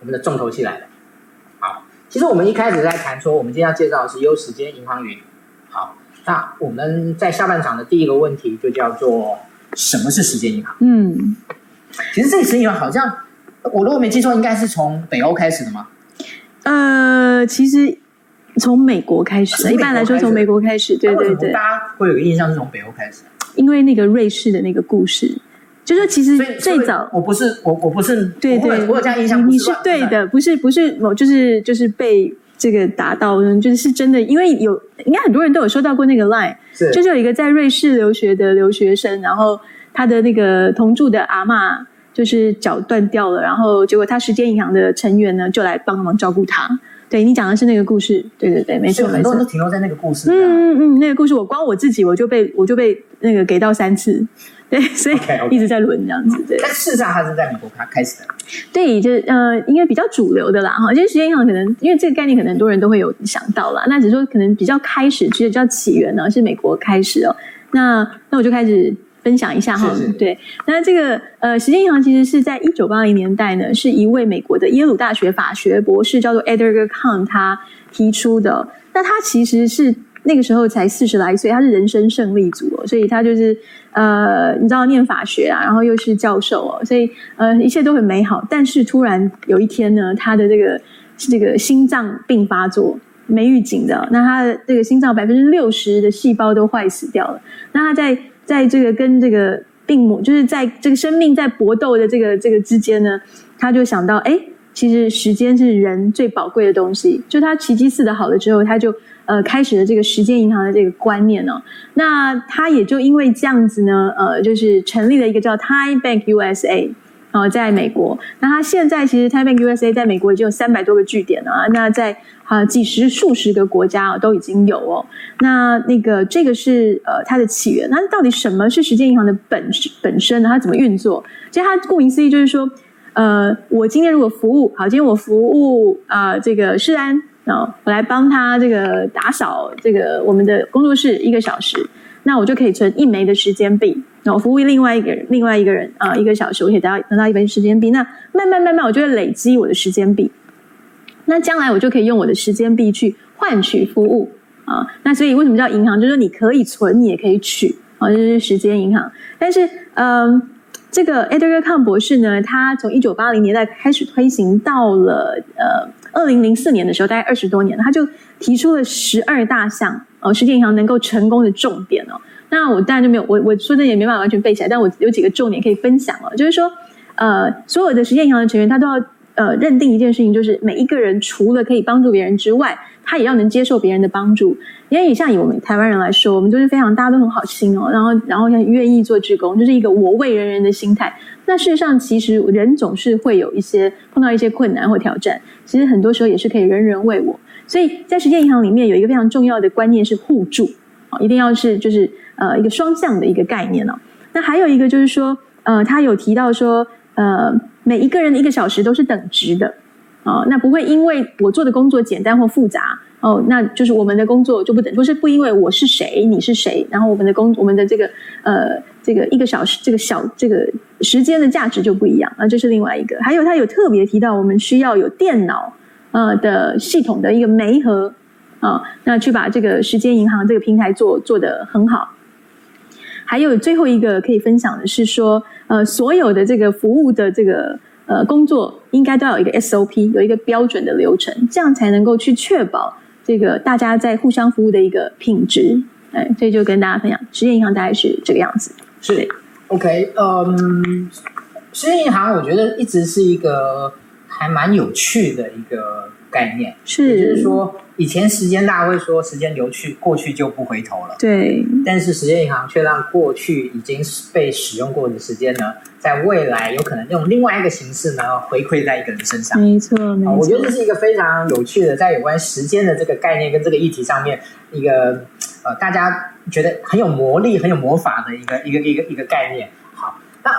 我们的重头戏来了。好，其实我们一开始在谈说，我们今天要介绍的是优时间银行云。好，那我们在下半场的第一个问题就叫做什么是时间银行？嗯，其实这个时间银行好像我如果没记错，应该是从北欧开始的吗？呃，其实从美国开始，一般来说从美国开始，对对对。大家会有个印象是从北欧开始，因为那个瑞士的那个故事，就是其实最早，我不是我我不是对对，我有这样印象，你是对的，不是不是某就是就是被这个打到，就是是真的，因为有应该很多人都有收到过那个 line，就是有一个在瑞士留学的留学生，然后他的那个同住的阿嬷。就是脚断掉了，然后结果他时间银行的成员呢就来帮忙照顾他。对，你讲的是那个故事，对对对，没错。很多人都停留在那个故事。嗯嗯嗯，那个故事我光我自己我就被我就被那个给到三次，对，所以一直在轮这样子。对，但事实上它是在美国开开始的。对，就是呃，应该比较主流的啦哈。其实时间银行可能因为这个概念，可能很多人都会有想到啦。那只是说可能比较开始，其实叫起源呢是美国开始哦。那那我就开始。分享一下哈，对，那这个呃，时间银行其实是在一九八零年代呢，是一位美国的耶鲁大学法学博士，叫做 Edgar Kahn，他提出的。那他其实是那个时候才四十来岁，他是人生胜利组哦，所以他就是呃，你知道念法学啊，然后又是教授哦，所以呃，一切都很美好。但是突然有一天呢，他的这个这个心脏病发作，没预警的，那他的这个心脏百分之六十的细胞都坏死掉了。那他在在这个跟这个病魔，就是在这个生命在搏斗的这个这个之间呢，他就想到，哎，其实时间是人最宝贵的东西。就他奇迹似的好了之后，他就呃开始了这个时间银行的这个观念呢。那他也就因为这样子呢，呃，就是成立了一个叫 Time Bank USA。哦，在美国，那他现在其实 Time Bank USA 在美国已经有三百多个据点了啊，那在啊几十数十个国家都已经有哦。那那个这个是呃它的起源，那到底什么是时间银行的本本身呢？它怎么运作？其实它顾名思义就是说，呃，我今天如果服务好，今天我服务啊、呃、这个世安啊，我来帮他这个打扫这个我们的工作室一个小时。那我就可以存一枚的时间币，那我服务另外一个人，另外一个人啊，一个小时我可以得到得到一枚时间币。那慢慢慢慢，我就会累积我的时间币。那将来我就可以用我的时间币去换取服务啊。那所以为什么叫银行？就是说你可以存，你也可以取啊，就是时间银行。但是，嗯，这个 Edgar Kahn 博士呢，他从一九八零年代开始推行，到了呃二零零四年的时候，大概二十多年，他就提出了十二大项。哦，时间银行能够成功的重点哦，那我当然就没有，我我说的也没办法完全背起来，但我有几个重点可以分享哦，就是说，呃，所有的实践银行的成员他都要呃认定一件事情，就是每一个人除了可以帮助别人之外，他也要能接受别人的帮助。因为像以我们台湾人来说，我们就是非常大家都很好心哦，然后然后愿意做志工，就是一个我为人人的心态。那事实上，其实人总是会有一些碰到一些困难或挑战，其实很多时候也是可以人人为我。所以在实践银行里面有一个非常重要的观念是互助啊，一定要是就是呃一个双向的一个概念哦。那还有一个就是说，呃，他有提到说，呃，每一个人的一个小时都是等值的啊，那不会因为我做的工作简单或复杂哦，那就是我们的工作就不等，不是不因为我是谁你是谁，然后我们的工我们的这个呃这个一个小时这个小这个时间的价值就不一样啊，这是另外一个。还有他有特别提到，我们需要有电脑。呃的系统的一个媒合啊，那去把这个时间银行这个平台做做得很好。还有最后一个可以分享的是说，呃，所有的这个服务的这个呃工作，应该都要有一个 SOP，有一个标准的流程，这样才能够去确保这个大家在互相服务的一个品质。哎，所以就跟大家分享，实业银行大概是这个样子。是，OK，嗯，实业银行我觉得一直是一个还蛮有趣的一个概念，是，也就是说。以前时间大家会说时间流去，过去就不回头了。对，但是时间银行却让过去已经被使用过的时间呢，在未来有可能用另外一个形式呢回馈在一个人身上。没错，没错。我觉得这是一个非常有趣的，在有关时间的这个概念跟这个议题上面，一个呃大家觉得很有魔力、很有魔法的一个一个一个一个概念。好，那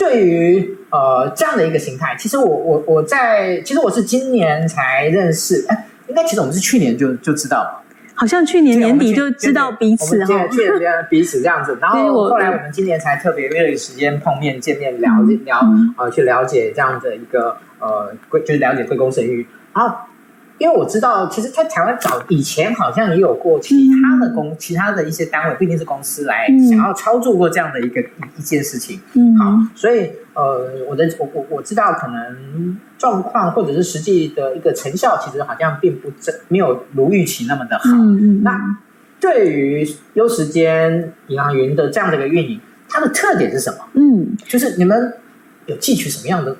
对于呃这样的一个形态，其实我我我在其实我是今年才认识。哎应该其实我们是去年就就知道，好像去年年底就知道彼此哈，去年彼此这样子，然后后来我们今年才特别约了时间碰面见面聊聊啊，去了解这样的一个呃贵，就是了解贵公生育，然后。因为我知道，其实，在台湾早以前好像也有过其他的公、嗯、其他的一些单位，不一定是公司来想要操作过这样的一个一、嗯、一件事情。嗯，好，所以呃，我的我我我知道，可能状况或者是实际的一个成效，其实好像并不真没有如预期那么的好。嗯嗯。那对于优时间银行云的这样的一个运营，它的特点是什么？嗯，就是你们有汲取什么样的？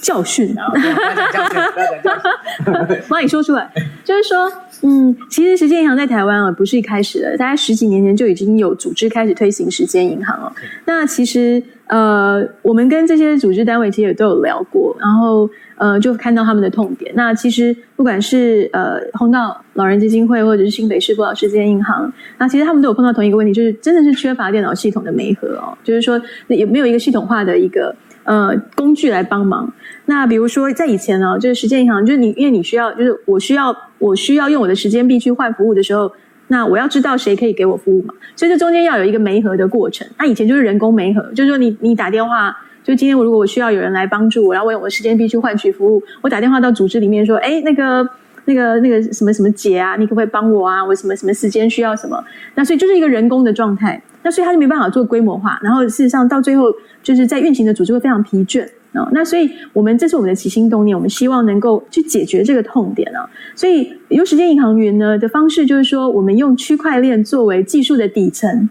教训啊！不要讲教训，不要讲教训。帮你说出来，就是说，嗯，其实时间银行在台湾啊，不是一开始的，大概十几年前就已经有组织开始推行时间银行了。那其实，呃，我们跟这些组织单位其实也都有聊过，然后呃，就看到他们的痛点。那其实不管是呃红道老人基金会，或者是新北市不老时间银行，那其实他们都有碰到同一个问题，就是真的是缺乏电脑系统的媒合哦，就是说也没有一个系统化的一个。呃，工具来帮忙。那比如说，在以前呢，就是时间银行，就是你，因为你需要，就是我需要，我需要用我的时间币去换服务的时候，那我要知道谁可以给我服务嘛，所以这中间要有一个媒合的过程。那以前就是人工媒合，就是说你你打电话，就今天我如果我需要有人来帮助我，然后我用我的时间币去换取服务，我打电话到组织里面说，哎，那个那个那个什么什么姐啊，你可不可以帮我啊？我什么什么时间需要什么？那所以就是一个人工的状态。那所以他就没办法做规模化，然后事实上到最后就是在运行的组织会非常疲倦啊。那所以我们这是我们的起心动念，我们希望能够去解决这个痛点啊。所以优时间银行云呢的方式就是说，我们用区块链作为技术的底层，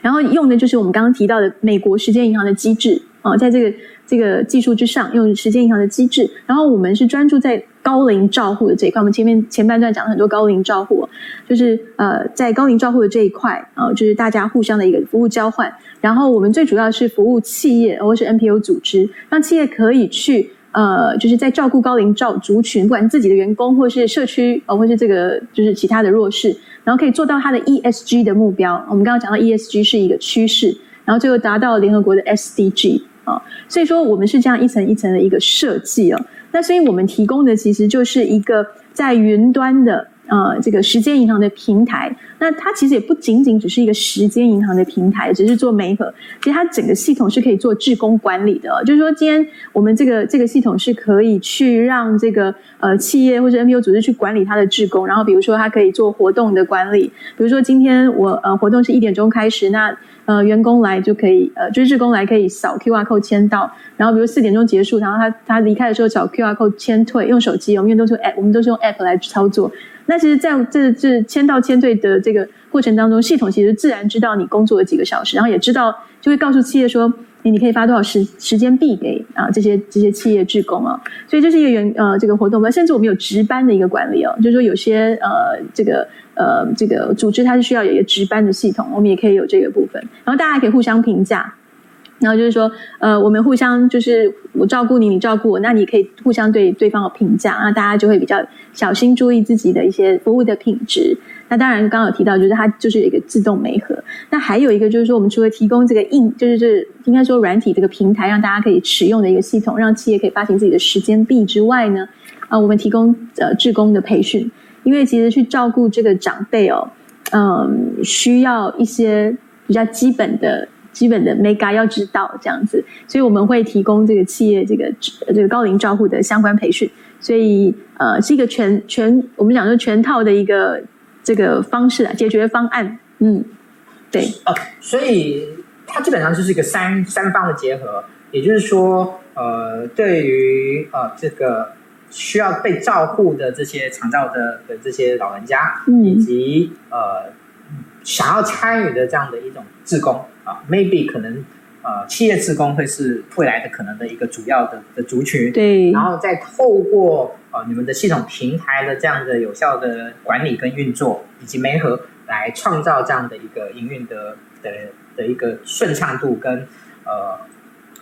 然后用的就是我们刚刚提到的美国时间银行的机制啊，在这个这个技术之上，用时间银行的机制，然后我们是专注在。高龄照护的这一块，我们前面前半段讲了很多高龄照护，就是呃，在高龄照护的这一块啊、呃，就是大家互相的一个服务交换。然后我们最主要是服务企业或是 NPO 组织，让企业可以去呃，就是在照顾高龄照族群，不管自己的员工或是社区、呃，或是这个就是其他的弱势，然后可以做到它的 ESG 的目标。我们刚刚讲到 ESG 是一个趋势，然后最后达到联合国的 SDG 啊、所以说我们是这样一层一层的一个设计哦。那所以我们提供的其实就是一个在云端的呃这个时间银行的平台。那它其实也不仅仅只是一个时间银行的平台，只是做媒合。其实它整个系统是可以做志工管理的，就是说今天我们这个这个系统是可以去让这个呃企业或者 NPO 组织去管理它的志工。然后比如说它可以做活动的管理，比如说今天我呃活动是一点钟开始，那呃员工来就可以呃就是志工来可以扫 QR code 签到。然后比如四点钟结束，然后他他离开的时候扫 QR code 签退，用手机，我们因为都是 app，我们都是用 app 来操作。那其实在这这签到签退的这个过程当中，系统其实自然知道你工作了几个小时，然后也知道就会告诉企业说，你你可以发多少时时间币给啊这些这些企业职工啊。所以这是一个员呃这个活动，甚至我们有值班的一个管理哦，就是说有些呃这个呃这个组织它是需要有一个值班的系统，我们也可以有这个部分，然后大家还可以互相评价。然后就是说，呃，我们互相就是我照顾你，你照顾我，那你可以互相对对方有评价，那大家就会比较小心注意自己的一些服务的品质。那当然，刚刚有提到，就是它就是有一个自动媒合。那还有一个就是说，我们除了提供这个硬，就是这应该说软体这个平台，让大家可以使用的一个系统，让企业可以发行自己的时间币之外呢，啊，我们提供呃志工的培训，因为其实去照顾这个长辈哦，嗯，需要一些比较基本的。基本的 mega 要知道这样子，所以我们会提供这个企业这个这个高龄照护的相关培训，所以呃是一个全全我们讲说全套的一个这个方式啊，解决方案，嗯，对，呃，所以它基本上就是一个三三方的结合，也就是说，呃，对于呃这个需要被照顾的这些长照的的这些老人家，嗯，以及呃想要参与的这样的一种志工啊，maybe 可能。呃，企业志工会是未来的可能的一个主要的的族群，对，然后再透过呃你们的系统平台的这样的有效的管理跟运作，以及媒合，来创造这样的一个营运的的的一个顺畅度跟呃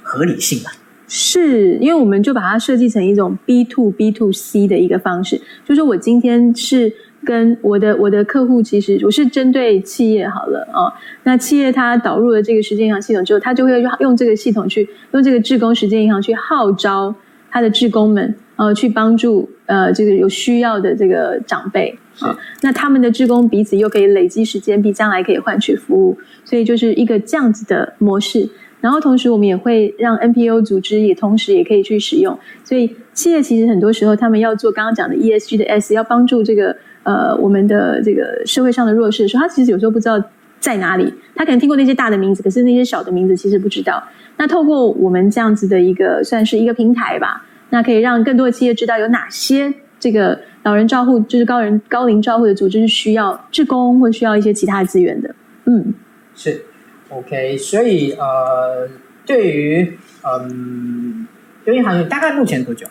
合理性吧。是因为我们就把它设计成一种 B to B to C 的一个方式，就是说我今天是。跟我的我的客户，其实我是针对企业好了啊。那企业它导入了这个时间银行系统之后，它就会用这个系统去用这个志工时间银行去号召他的志工们，呃，去帮助呃这个有需要的这个长辈啊。那他们的志工彼此又可以累积时间，并将来可以换取服务，所以就是一个这样子的模式。然后同时我们也会让 NPO 组织也同时也可以去使用。所以企业其实很多时候他们要做刚刚讲的 ESG 的 S，要帮助这个。呃，我们的这个社会上的弱势的时候，他其实有时候不知道在哪里，他可能听过那些大的名字，可是那些小的名字其实不知道。那透过我们这样子的一个算是一个平台吧，那可以让更多的企业知道有哪些这个老人照护，就是高人高龄照护的组织是需要志工或需要一些其他资源的。嗯，是 OK，所以呃，对于嗯，邮银行业大概目前多久？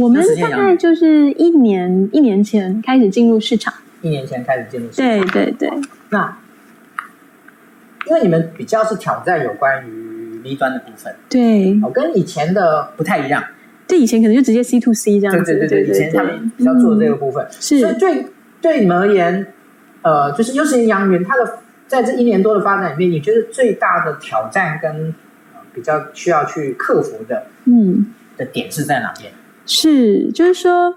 我们大概就是一年一年前开始进入市场，一年前开始进入市场。对对对。那因为你们比较是挑战有关于 B 端的部分，对，哦，跟以前的不太一样。对，以前可能就直接 C to C 这样子。对对对对，以前他们比较做的这个部分。是。所以对对你们而言，呃，就是优时杨元，它的在这一年多的发展里面，你觉得最大的挑战跟比较需要去克服的，嗯，的点是在哪边？是，就是说，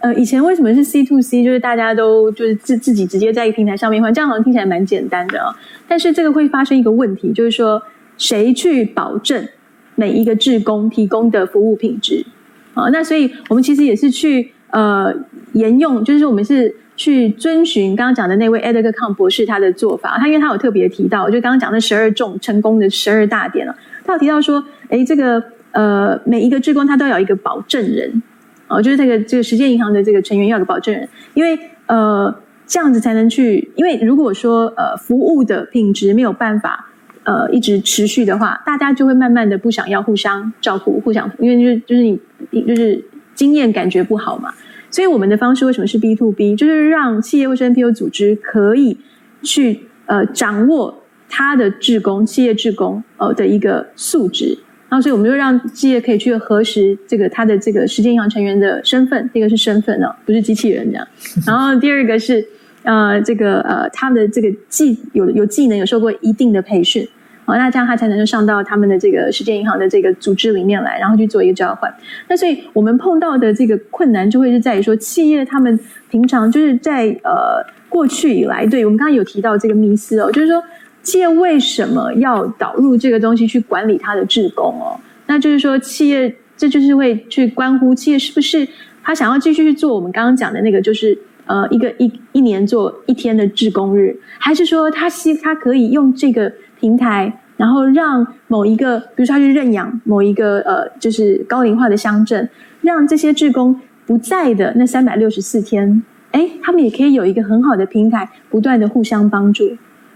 呃，以前为什么是 C to C？就是大家都就是自自己直接在一个平台上面换，这样好像听起来蛮简单的哦。但是这个会发生一个问题，就是说，谁去保证每一个志工提供的服务品质？啊，那所以我们其实也是去呃沿用，就是我们是去遵循刚刚讲的那位 Edgar 康博士他的做法。他因为他有特别提到，就刚刚讲的十二重成功的十二大点了，他有提到说，诶，这个。呃，每一个志工他都要有一个保证人，哦，就是这个这个时间银行的这个成员要有个保证人，因为呃这样子才能去，因为如果说呃服务的品质没有办法呃一直持续的话，大家就会慢慢的不想要互相照顾，互相，因为就是就是你就是经验感觉不好嘛，所以我们的方式为什么是 B to B，就是让企业卫生 NPO 组织可以去呃掌握他的志工企业志工呃的一个素质。然后，所以我们就让企业可以去核实这个他的这个时间银行成员的身份，这个是身份哦，不是机器人这样。然后第二个是呃，这个呃，他的这个技有有技能，有受过一定的培训，好，那这样他才能够上到他们的这个时间银行的这个组织里面来，然后去做一个交换。那所以我们碰到的这个困难就会是在于说，企业他们平常就是在呃过去以来，对我们刚刚有提到这个迷思哦，就是说。企业为什么要导入这个东西去管理他的职工哦？那就是说，企业这就是会去关乎企业是不是他想要继续去做我们刚刚讲的那个，就是呃一个一一年做一天的职工日，还是说他希他可以用这个平台，然后让某一个，比如说他去认养某一个呃就是高龄化的乡镇，让这些职工不在的那三百六十四天，哎，他们也可以有一个很好的平台，不断的互相帮助，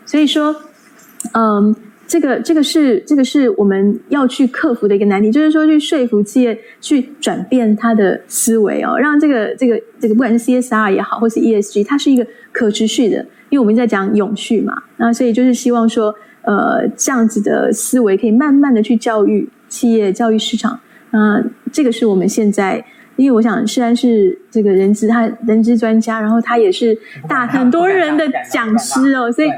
所以说。嗯，这个这个是这个是我们要去克服的一个难题，就是说去说服企业去转变它的思维哦，让这个这个这个不管是 CSR 也好，或是 ESG，它是一个可持续的，因为我们在讲永续嘛，那所以就是希望说，呃，这样子的思维可以慢慢的去教育企业、教育市场，嗯，这个是我们现在，因为我想虽然是这个人资，他人资专家，然后他也是大很多人的讲师哦，所以。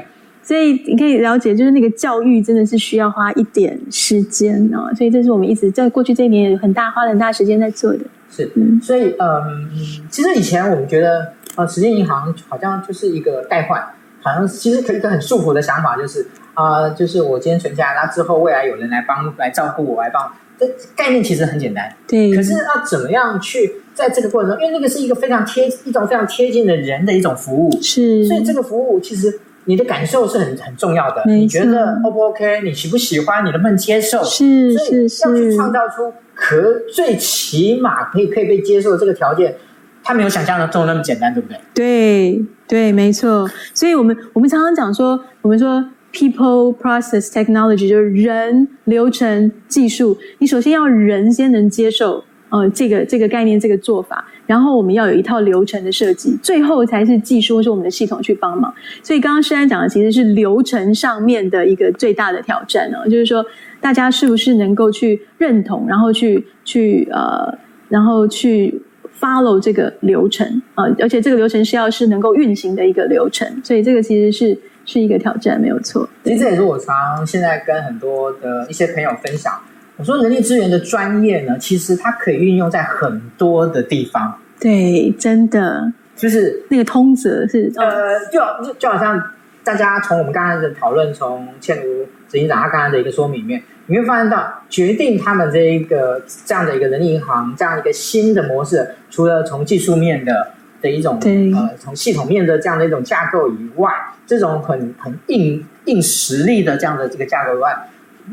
所以你可以了解，就是那个教育真的是需要花一点时间哦，所以这是我们一直在过去这一年有很大花了很大时间在做的。是，嗯，所以嗯，其实以前我们觉得呃，时间银行好像就是一个代换，好像其实可以一个很束缚的想法，就是啊、呃，就是我今天存下来，那之后未来有人来帮来照顾我，来帮，这概念其实很简单。对。可是要怎么样去在这个过程中，因为那个是一个非常贴一种非常贴近的人的一种服务，是，所以这个服务其实。你的感受是很很重要的。你觉得 O 不 OK？你喜不喜欢？你能不能接受？是是是。要去创造出可最起码可以可以被接受的这个条件，它没有想象的中那么简单，对不对？对对，没错。所以我们我们常常讲说，我们说 people process technology 就是人流程技术，你首先要人先能接受。呃，这个这个概念，这个做法，然后我们要有一套流程的设计，最后才是技术是我们的系统去帮忙。所以刚刚诗安讲的其实是流程上面的一个最大的挑战呢，就是说大家是不是能够去认同，然后去去呃，然后去 follow 这个流程啊，而且这个流程是要是能够运行的一个流程，所以这个其实是是一个挑战，没有错。其实这也是我常现在跟很多的一些朋友分享。我说人力资源的专业呢，其实它可以运用在很多的地方。对，真的就是那个通则是呃，就就就好像大家从我们刚才的讨论，从倩如执行长他刚才的一个说明里面，你会发现到决定他们这一个这样的一个人力银行这样一个新的模式，除了从技术面的的一种对呃，从系统面的这样的一种架构以外，这种很很硬硬实力的这样的这个架构以外，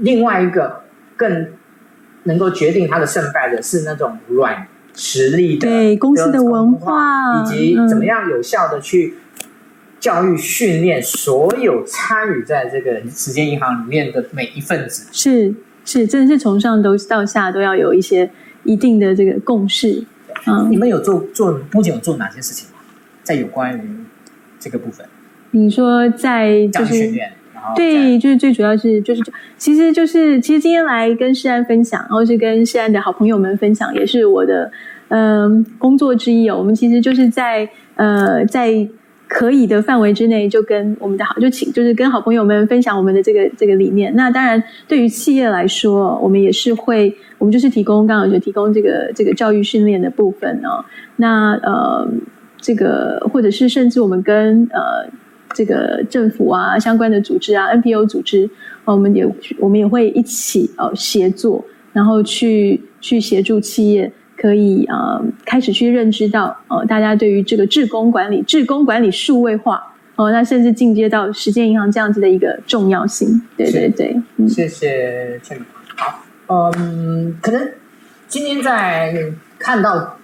另外一个。更能够决定他的胜败的是那种软实力的对公司的文化，以及怎么样有效的去教育训练所有参与在这个时间银行里面的每一份子。是是，真的是从上都到下都要有一些一定的这个共识。嗯，你们有做做目前有做哪些事情吗？在有关于这个部分，你说在就是训练。对，就是最主要是就是，其实就是其实今天来跟世安分享，然后是跟世安的好朋友们分享，也是我的嗯、呃、工作之一哦。我们其实就是在呃在可以的范围之内，就跟我们的好就请就是跟好朋友们分享我们的这个这个理念。那当然，对于企业来说，我们也是会，我们就是提供刚好就提供这个这个教育训练的部分哦。那呃这个或者是甚至我们跟呃。这个政府啊，相关的组织啊，NPO 组织，我们也我们也会一起呃协作，然后去去协助企业，可以呃开始去认知到呃大家对于这个志工管理、志工管理数位化哦、呃，那甚至进阶到时间银行这样子的一个重要性。对对对，嗯、谢谢倩如。好，嗯，可能今天在看到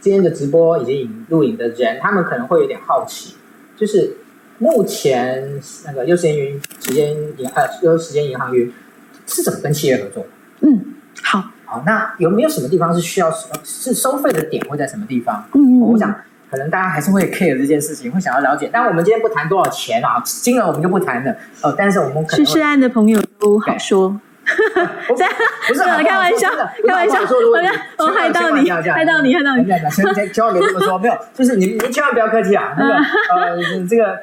今天的直播以及录影的人，他们可能会有点好奇，就是。目前那个优时间云时间银呃优时间银行云是怎么跟企业合作？嗯，好，好，那有没有什么地方是需要是收费的点会在什么地方？嗯嗯，我想可能大家还是会 care 这件事情，会想要了解。但我们今天不谈多少钱啊，金额我们就不谈了。呃，但是我们可能是涉案的朋友都好说。不是开玩笑，开玩笑，我害到你，害到你，害到你。千万别这么说，没有，就是你你千万不要客气啊。那个呃，这个。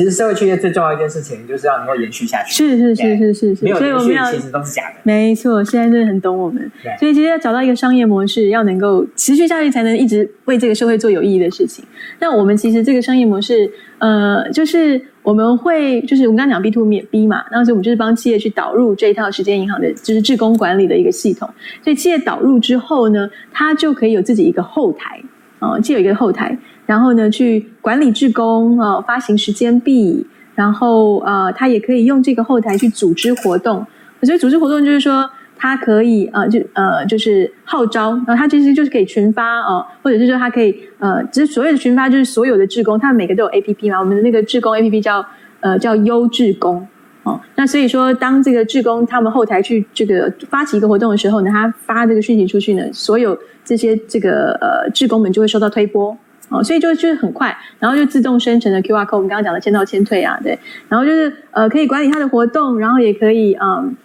其实社会企业最重要一件事情，就是要能够延续下去。是是是是是是，没有延续其实都是假的。没错，现在真的很懂我们。所以其实要找到一个商业模式，要能够持续下去，才能一直为这个社会做有意义的事情。那我们其实这个商业模式，呃，就是我们会，就是我们刚刚讲 B to B B 嘛，那所以我们就是帮企业去导入这一套时间银行的，就是志工管理的一个系统。所以企业导入之后呢，它就可以有自己一个后台啊，既、呃、有一个后台。然后呢，去管理志工啊、呃，发行时间币，然后呃，他也可以用这个后台去组织活动。所以组织活动就是说，他可以呃，就呃，就是号召，然后他其实就是可以群发啊、呃，或者是说他可以呃，其实所谓的群发就是所有的志工，他们每个都有 APP 嘛，我们的那个志工 APP 叫呃叫优志工哦、那所以说，当这个志工他们后台去这个发起一个活动的时候呢，他发这个讯息出去呢，所有这些这个呃志工们就会收到推播。哦，所以就就是很快，然后就自动生成的 QR code，我们刚刚讲的签到签退啊，对，然后就是呃可以管理他的活动，然后也可以嗯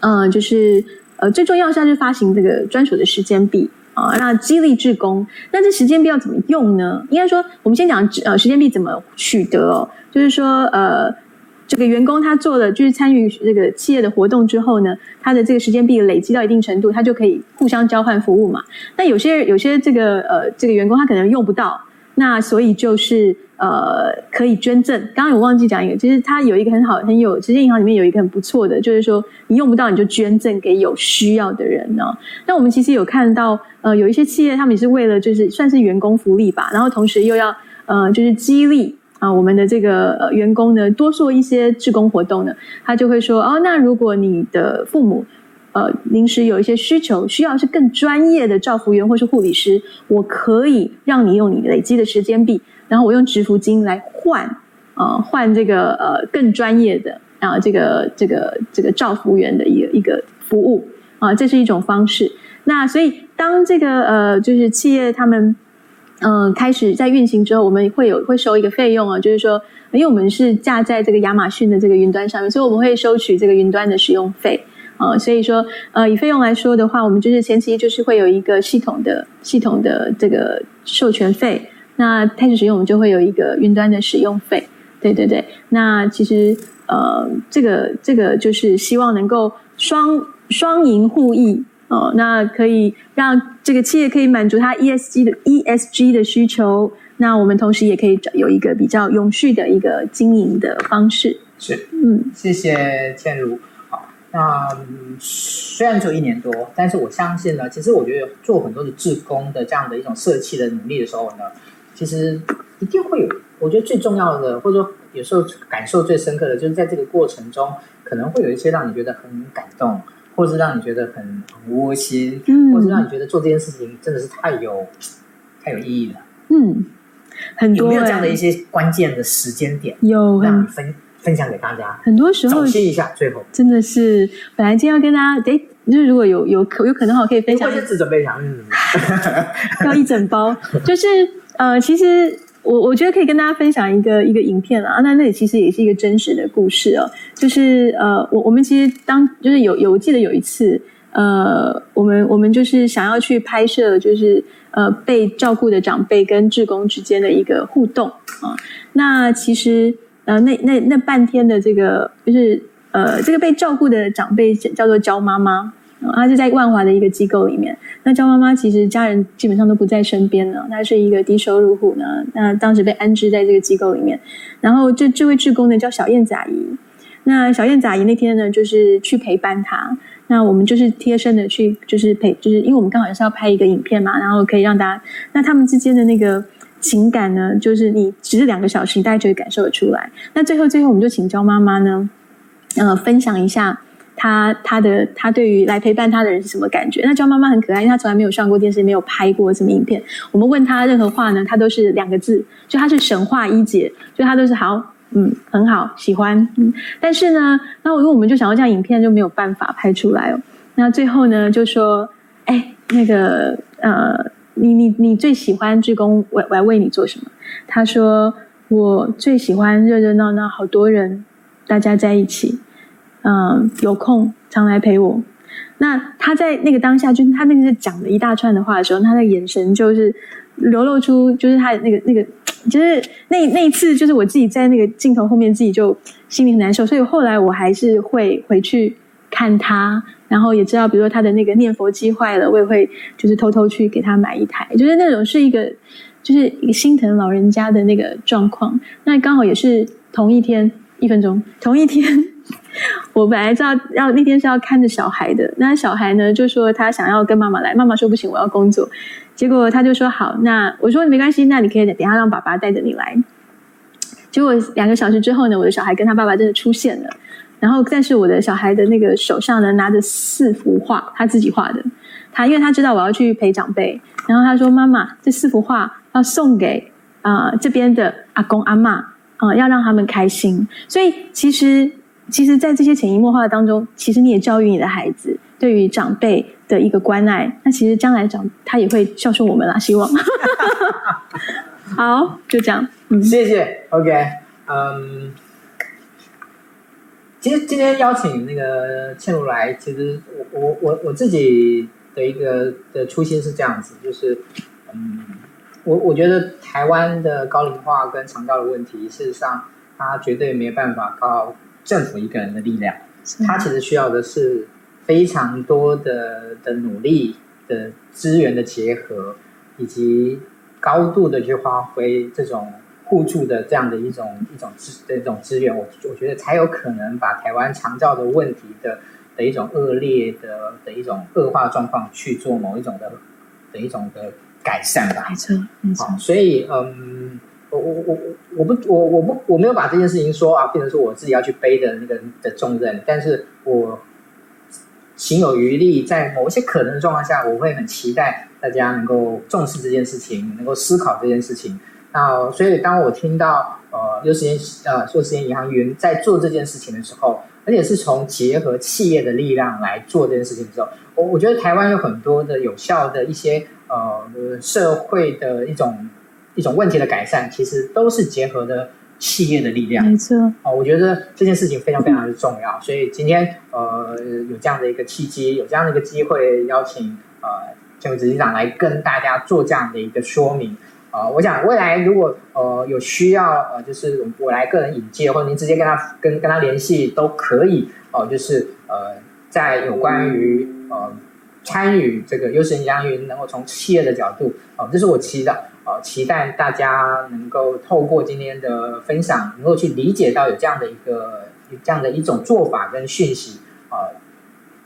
嗯、就是呃最重要是要去发行这个专属的时间币啊，那激励志工，那这时间币要怎么用呢？应该说我们先讲呃时间币怎么取得哦，就是说呃这个员工他做了就是参与这个企业的活动之后呢，他的这个时间币累积到一定程度，他就可以互相交换服务嘛。那有些有些这个呃这个员工他可能用不到。那所以就是呃，可以捐赠。刚刚我忘记讲一个，其实他有一个很好、很有，时间银行里面有一个很不错的，就是说你用不到你就捐赠给有需要的人呢。那我们其实有看到，呃，有一些企业他们也是为了就是算是员工福利吧，然后同时又要呃就是激励啊，我们的这个呃员工呢多做一些志工活动呢，他就会说哦，那如果你的父母呃临时有一些需求，需要是更专业的照服员或是护理师，我可以让你用你累积的时间币，然后我用植福金来换啊、换这个呃更专业的啊这个这个这个照服员的一个一个服务啊、这是一种方式。那所以当这个呃就是企业他们。嗯，开始在运行之后，我们会有会收一个费用啊，就是说，因为我们是架在这个亚马逊的这个云端上面，所以我们会收取这个云端的使用费啊。所以说，呃，以费用来说的话，我们就是前期就是会有一个系统的系统的这个授权费，那开始使用我们就会有一个云端的使用费。对对对，那其实呃，这个这个就是希望能够双双赢互益。哦，那可以让这个企业可以满足它 ESG 的 ESG 的需求，那我们同时也可以找有一个比较永续的一个经营的方式。是，嗯，谢谢倩茹。好，那虽然只有一年多，但是我相信呢，其实我觉得做很多的志工的这样的一种社企的努力的时候呢，其实一定会有。我觉得最重要的，或者说有时候感受最深刻的，就是在这个过程中，可能会有一些让你觉得很感动。或是让你觉得很很窝心，嗯，或是让你觉得做这件事情真的是太有太有意义了，嗯，很多、欸、有没有这样的一些关键的时间点？有，让你分分享给大家。很多时候，总结一下，最后真的是本来今天要跟大家，哎，就是如果有有可有可能的话可以分享，我先自准备一下，嗯，要一整包，就是呃，其实。我我觉得可以跟大家分享一个一个影片啊，那那其实也是一个真实的故事哦，就是呃，我我们其实当就是有有我记得有一次，呃，我们我们就是想要去拍摄，就是呃被照顾的长辈跟志工之间的一个互动啊，那其实呃那那那半天的这个就是呃这个被照顾的长辈叫做焦妈妈。她是在万华的一个机构里面。那焦妈妈其实家人基本上都不在身边呢，她是一个低收入户呢。那当时被安置在这个机构里面。然后这这位志工呢叫小燕子阿姨。那小燕子阿姨那天呢就是去陪伴她。那我们就是贴身的去就是陪，就是因为我们刚好也是要拍一个影片嘛，然后可以让大家。那他们之间的那个情感呢，就是你只是两个小时，大家就会感受得出来。那最后最后我们就请焦妈妈呢，呃，分享一下。他他的他对于来陪伴他的人是什么感觉？那焦妈妈很可爱，因为她从来没有上过电视，没有拍过什么影片。我们问他任何话呢，他都是两个字，就他是神话一姐，就他都是好，嗯，很好，喜欢，嗯。但是呢，那因为我们就想要这样影片就没有办法拍出来哦。那最后呢，就说，哎，那个呃，你你你最喜欢志工我我要为你做什么？他说我最喜欢热热闹闹，好多人大家在一起。嗯，有空常来陪我。那他在那个当下，就是他那个是讲了一大串的话的时候，他的眼神就是流露出，就是他的那个那个，就是那那一次，就是我自己在那个镜头后面，自己就心里很难受。所以后来我还是会回去看他，然后也知道，比如说他的那个念佛机坏了，我也会就是偷偷去给他买一台，就是那种是一个就是一个心疼老人家的那个状况。那刚好也是同一天，一分钟，同一天。我本来知道要那天是要看着小孩的，那小孩呢就说他想要跟妈妈来，妈妈说不行，我要工作。结果他就说好，那我说没关系，那你可以等下让爸爸带着你来。结果两个小时之后呢，我的小孩跟他爸爸真的出现了，然后但是我的小孩的那个手上呢拿着四幅画，他自己画的。他因为他知道我要去陪长辈，然后他说妈妈，这四幅画要送给啊、这边的阿公阿嬷，啊、要让他们开心。所以其实。其实，在这些潜移默化当中，其实你也教育你的孩子对于长辈的一个关爱。那其实将来长他也会孝顺我们啦，希望。好，就这样。嗯，谢谢。OK，嗯，其实今天邀请那个倩如来，其实我我我我自己的一个的初心是这样子，就是嗯，我我觉得台湾的高龄化跟长照的问题，事实上它绝对没有办法靠。政府一个人的力量，他其实需要的是非常多的的努力的资源的结合，以及高度的去发挥这种互助的这样的一种一种资的一种资源，我我觉得才有可能把台湾长照的问题的的一种恶劣的的一种恶化状况去做某一种的的一种的改善吧。没错，没错。所以嗯。我我我我不我我不我没有把这件事情说啊，变成说我自己要去背的那个的重任，但是我行有余力，在某一些可能的状况下，我会很期待大家能够重视这件事情，能够思考这件事情。那所以当我听到呃六十年呃六十年银行云在做这件事情的时候，而且是从结合企业的力量来做这件事情的时候，我我觉得台湾有很多的有效的一些呃社会的一种一种问题的改善，其实都是结合的企业的力量。没错，哦，我觉得这件事情非常非常的重要。所以今天呃有这样的一个契机，有这样的一个机会，邀请呃这位执行长来跟大家做这样的一个说明。啊、呃，我想未来如果呃有需要呃，就是我来个人引荐，或者您直接跟他跟跟他联系都可以哦、呃。就是呃，在有关于呃参与这个优势银行云，能够从企业的角度哦、呃，这是我期待哦、呃，期待大家能够透过今天的分享，能够去理解到有这样的一个这样的一种做法跟讯息啊、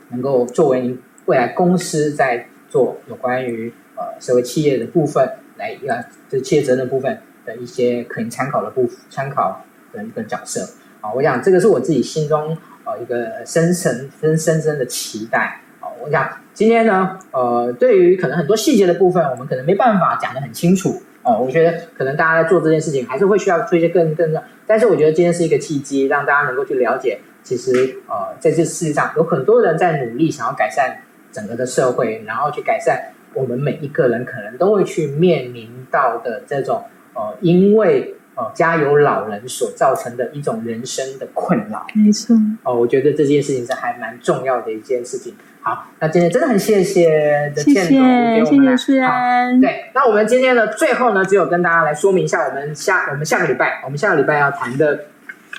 能够作为您未来公司在做有关于呃社会企业的部分。来一个这企业责任部分的一些可以参考的部参考的一个角色啊，我想这个是我自己心中呃一个深深深深深的期待啊。我想今天呢，呃，对于可能很多细节的部分，我们可能没办法讲得很清楚哦。我觉得可能大家在做这件事情，还是会需要做一些更更，但是我觉得今天是一个契机，让大家能够去了解，其实呃，在这世界上有很多人在努力想要改善整个的社会，然后去改善。我们每一个人可能都会去面临到的这种呃，因为呃家有老人所造成的一种人生的困扰。没错。哦、我觉得这件事情是还蛮重要的一件事情。好，那今天真的很谢谢的倩蓉给我们来。谢谢，谢谢。对，那我们今天的最后呢，只有跟大家来说明一下，我们下我们下个礼拜，我们下个礼拜要谈的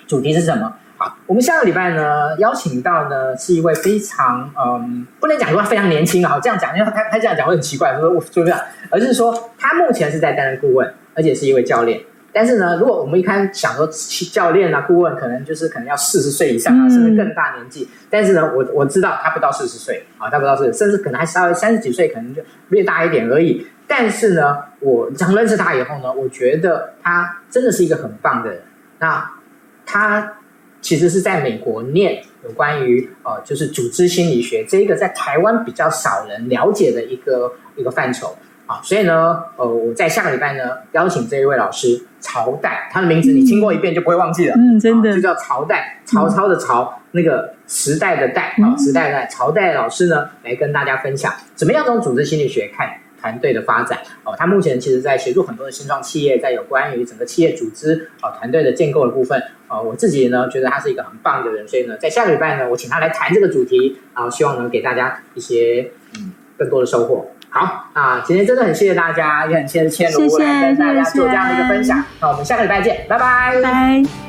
主题是什么？好，我们下个礼拜呢，邀请到呢是一位非常嗯，不能讲说他非常年轻啊，这样讲，因为他他这样讲会很奇怪，说我就这样，而是说他目前是在担任顾问，而且是一位教练。但是呢，如果我们一开始想说教练啊，顾问可能就是可能要四十岁以上啊，甚至更大年纪。嗯、但是呢，我我知道他不到四十岁啊，他不到四十，甚至可能还稍微三十几岁，可能就略大一点而已。但是呢，我从认识他以后呢，我觉得他真的是一个很棒的人。那他。其实是在美国念有关于呃，就是组织心理学这一个在台湾比较少人了解的一个一个范畴啊，所以呢，呃，我在下个礼拜呢邀请这一位老师曹代，他的名字你听过一遍就不会忘记了，嗯，真的，就叫曹代，曹操的曹，嗯、那个时代的代啊，时代的代，曹代老师呢来跟大家分享怎么样从组织心理学看。团队的发展哦，他目前其实在协助很多的新创企业，在有关于整个企业组织啊团队的建构的部分啊，我自己呢觉得他是一个很棒的人，所以呢，在下个礼拜呢，我请他来谈这个主题，然后希望能给大家一些嗯更多的收获。好啊，今天真的很谢谢大家，也很谢谢千如来跟大家做这样的一个分享。那我们下个礼拜见，拜拜。拜。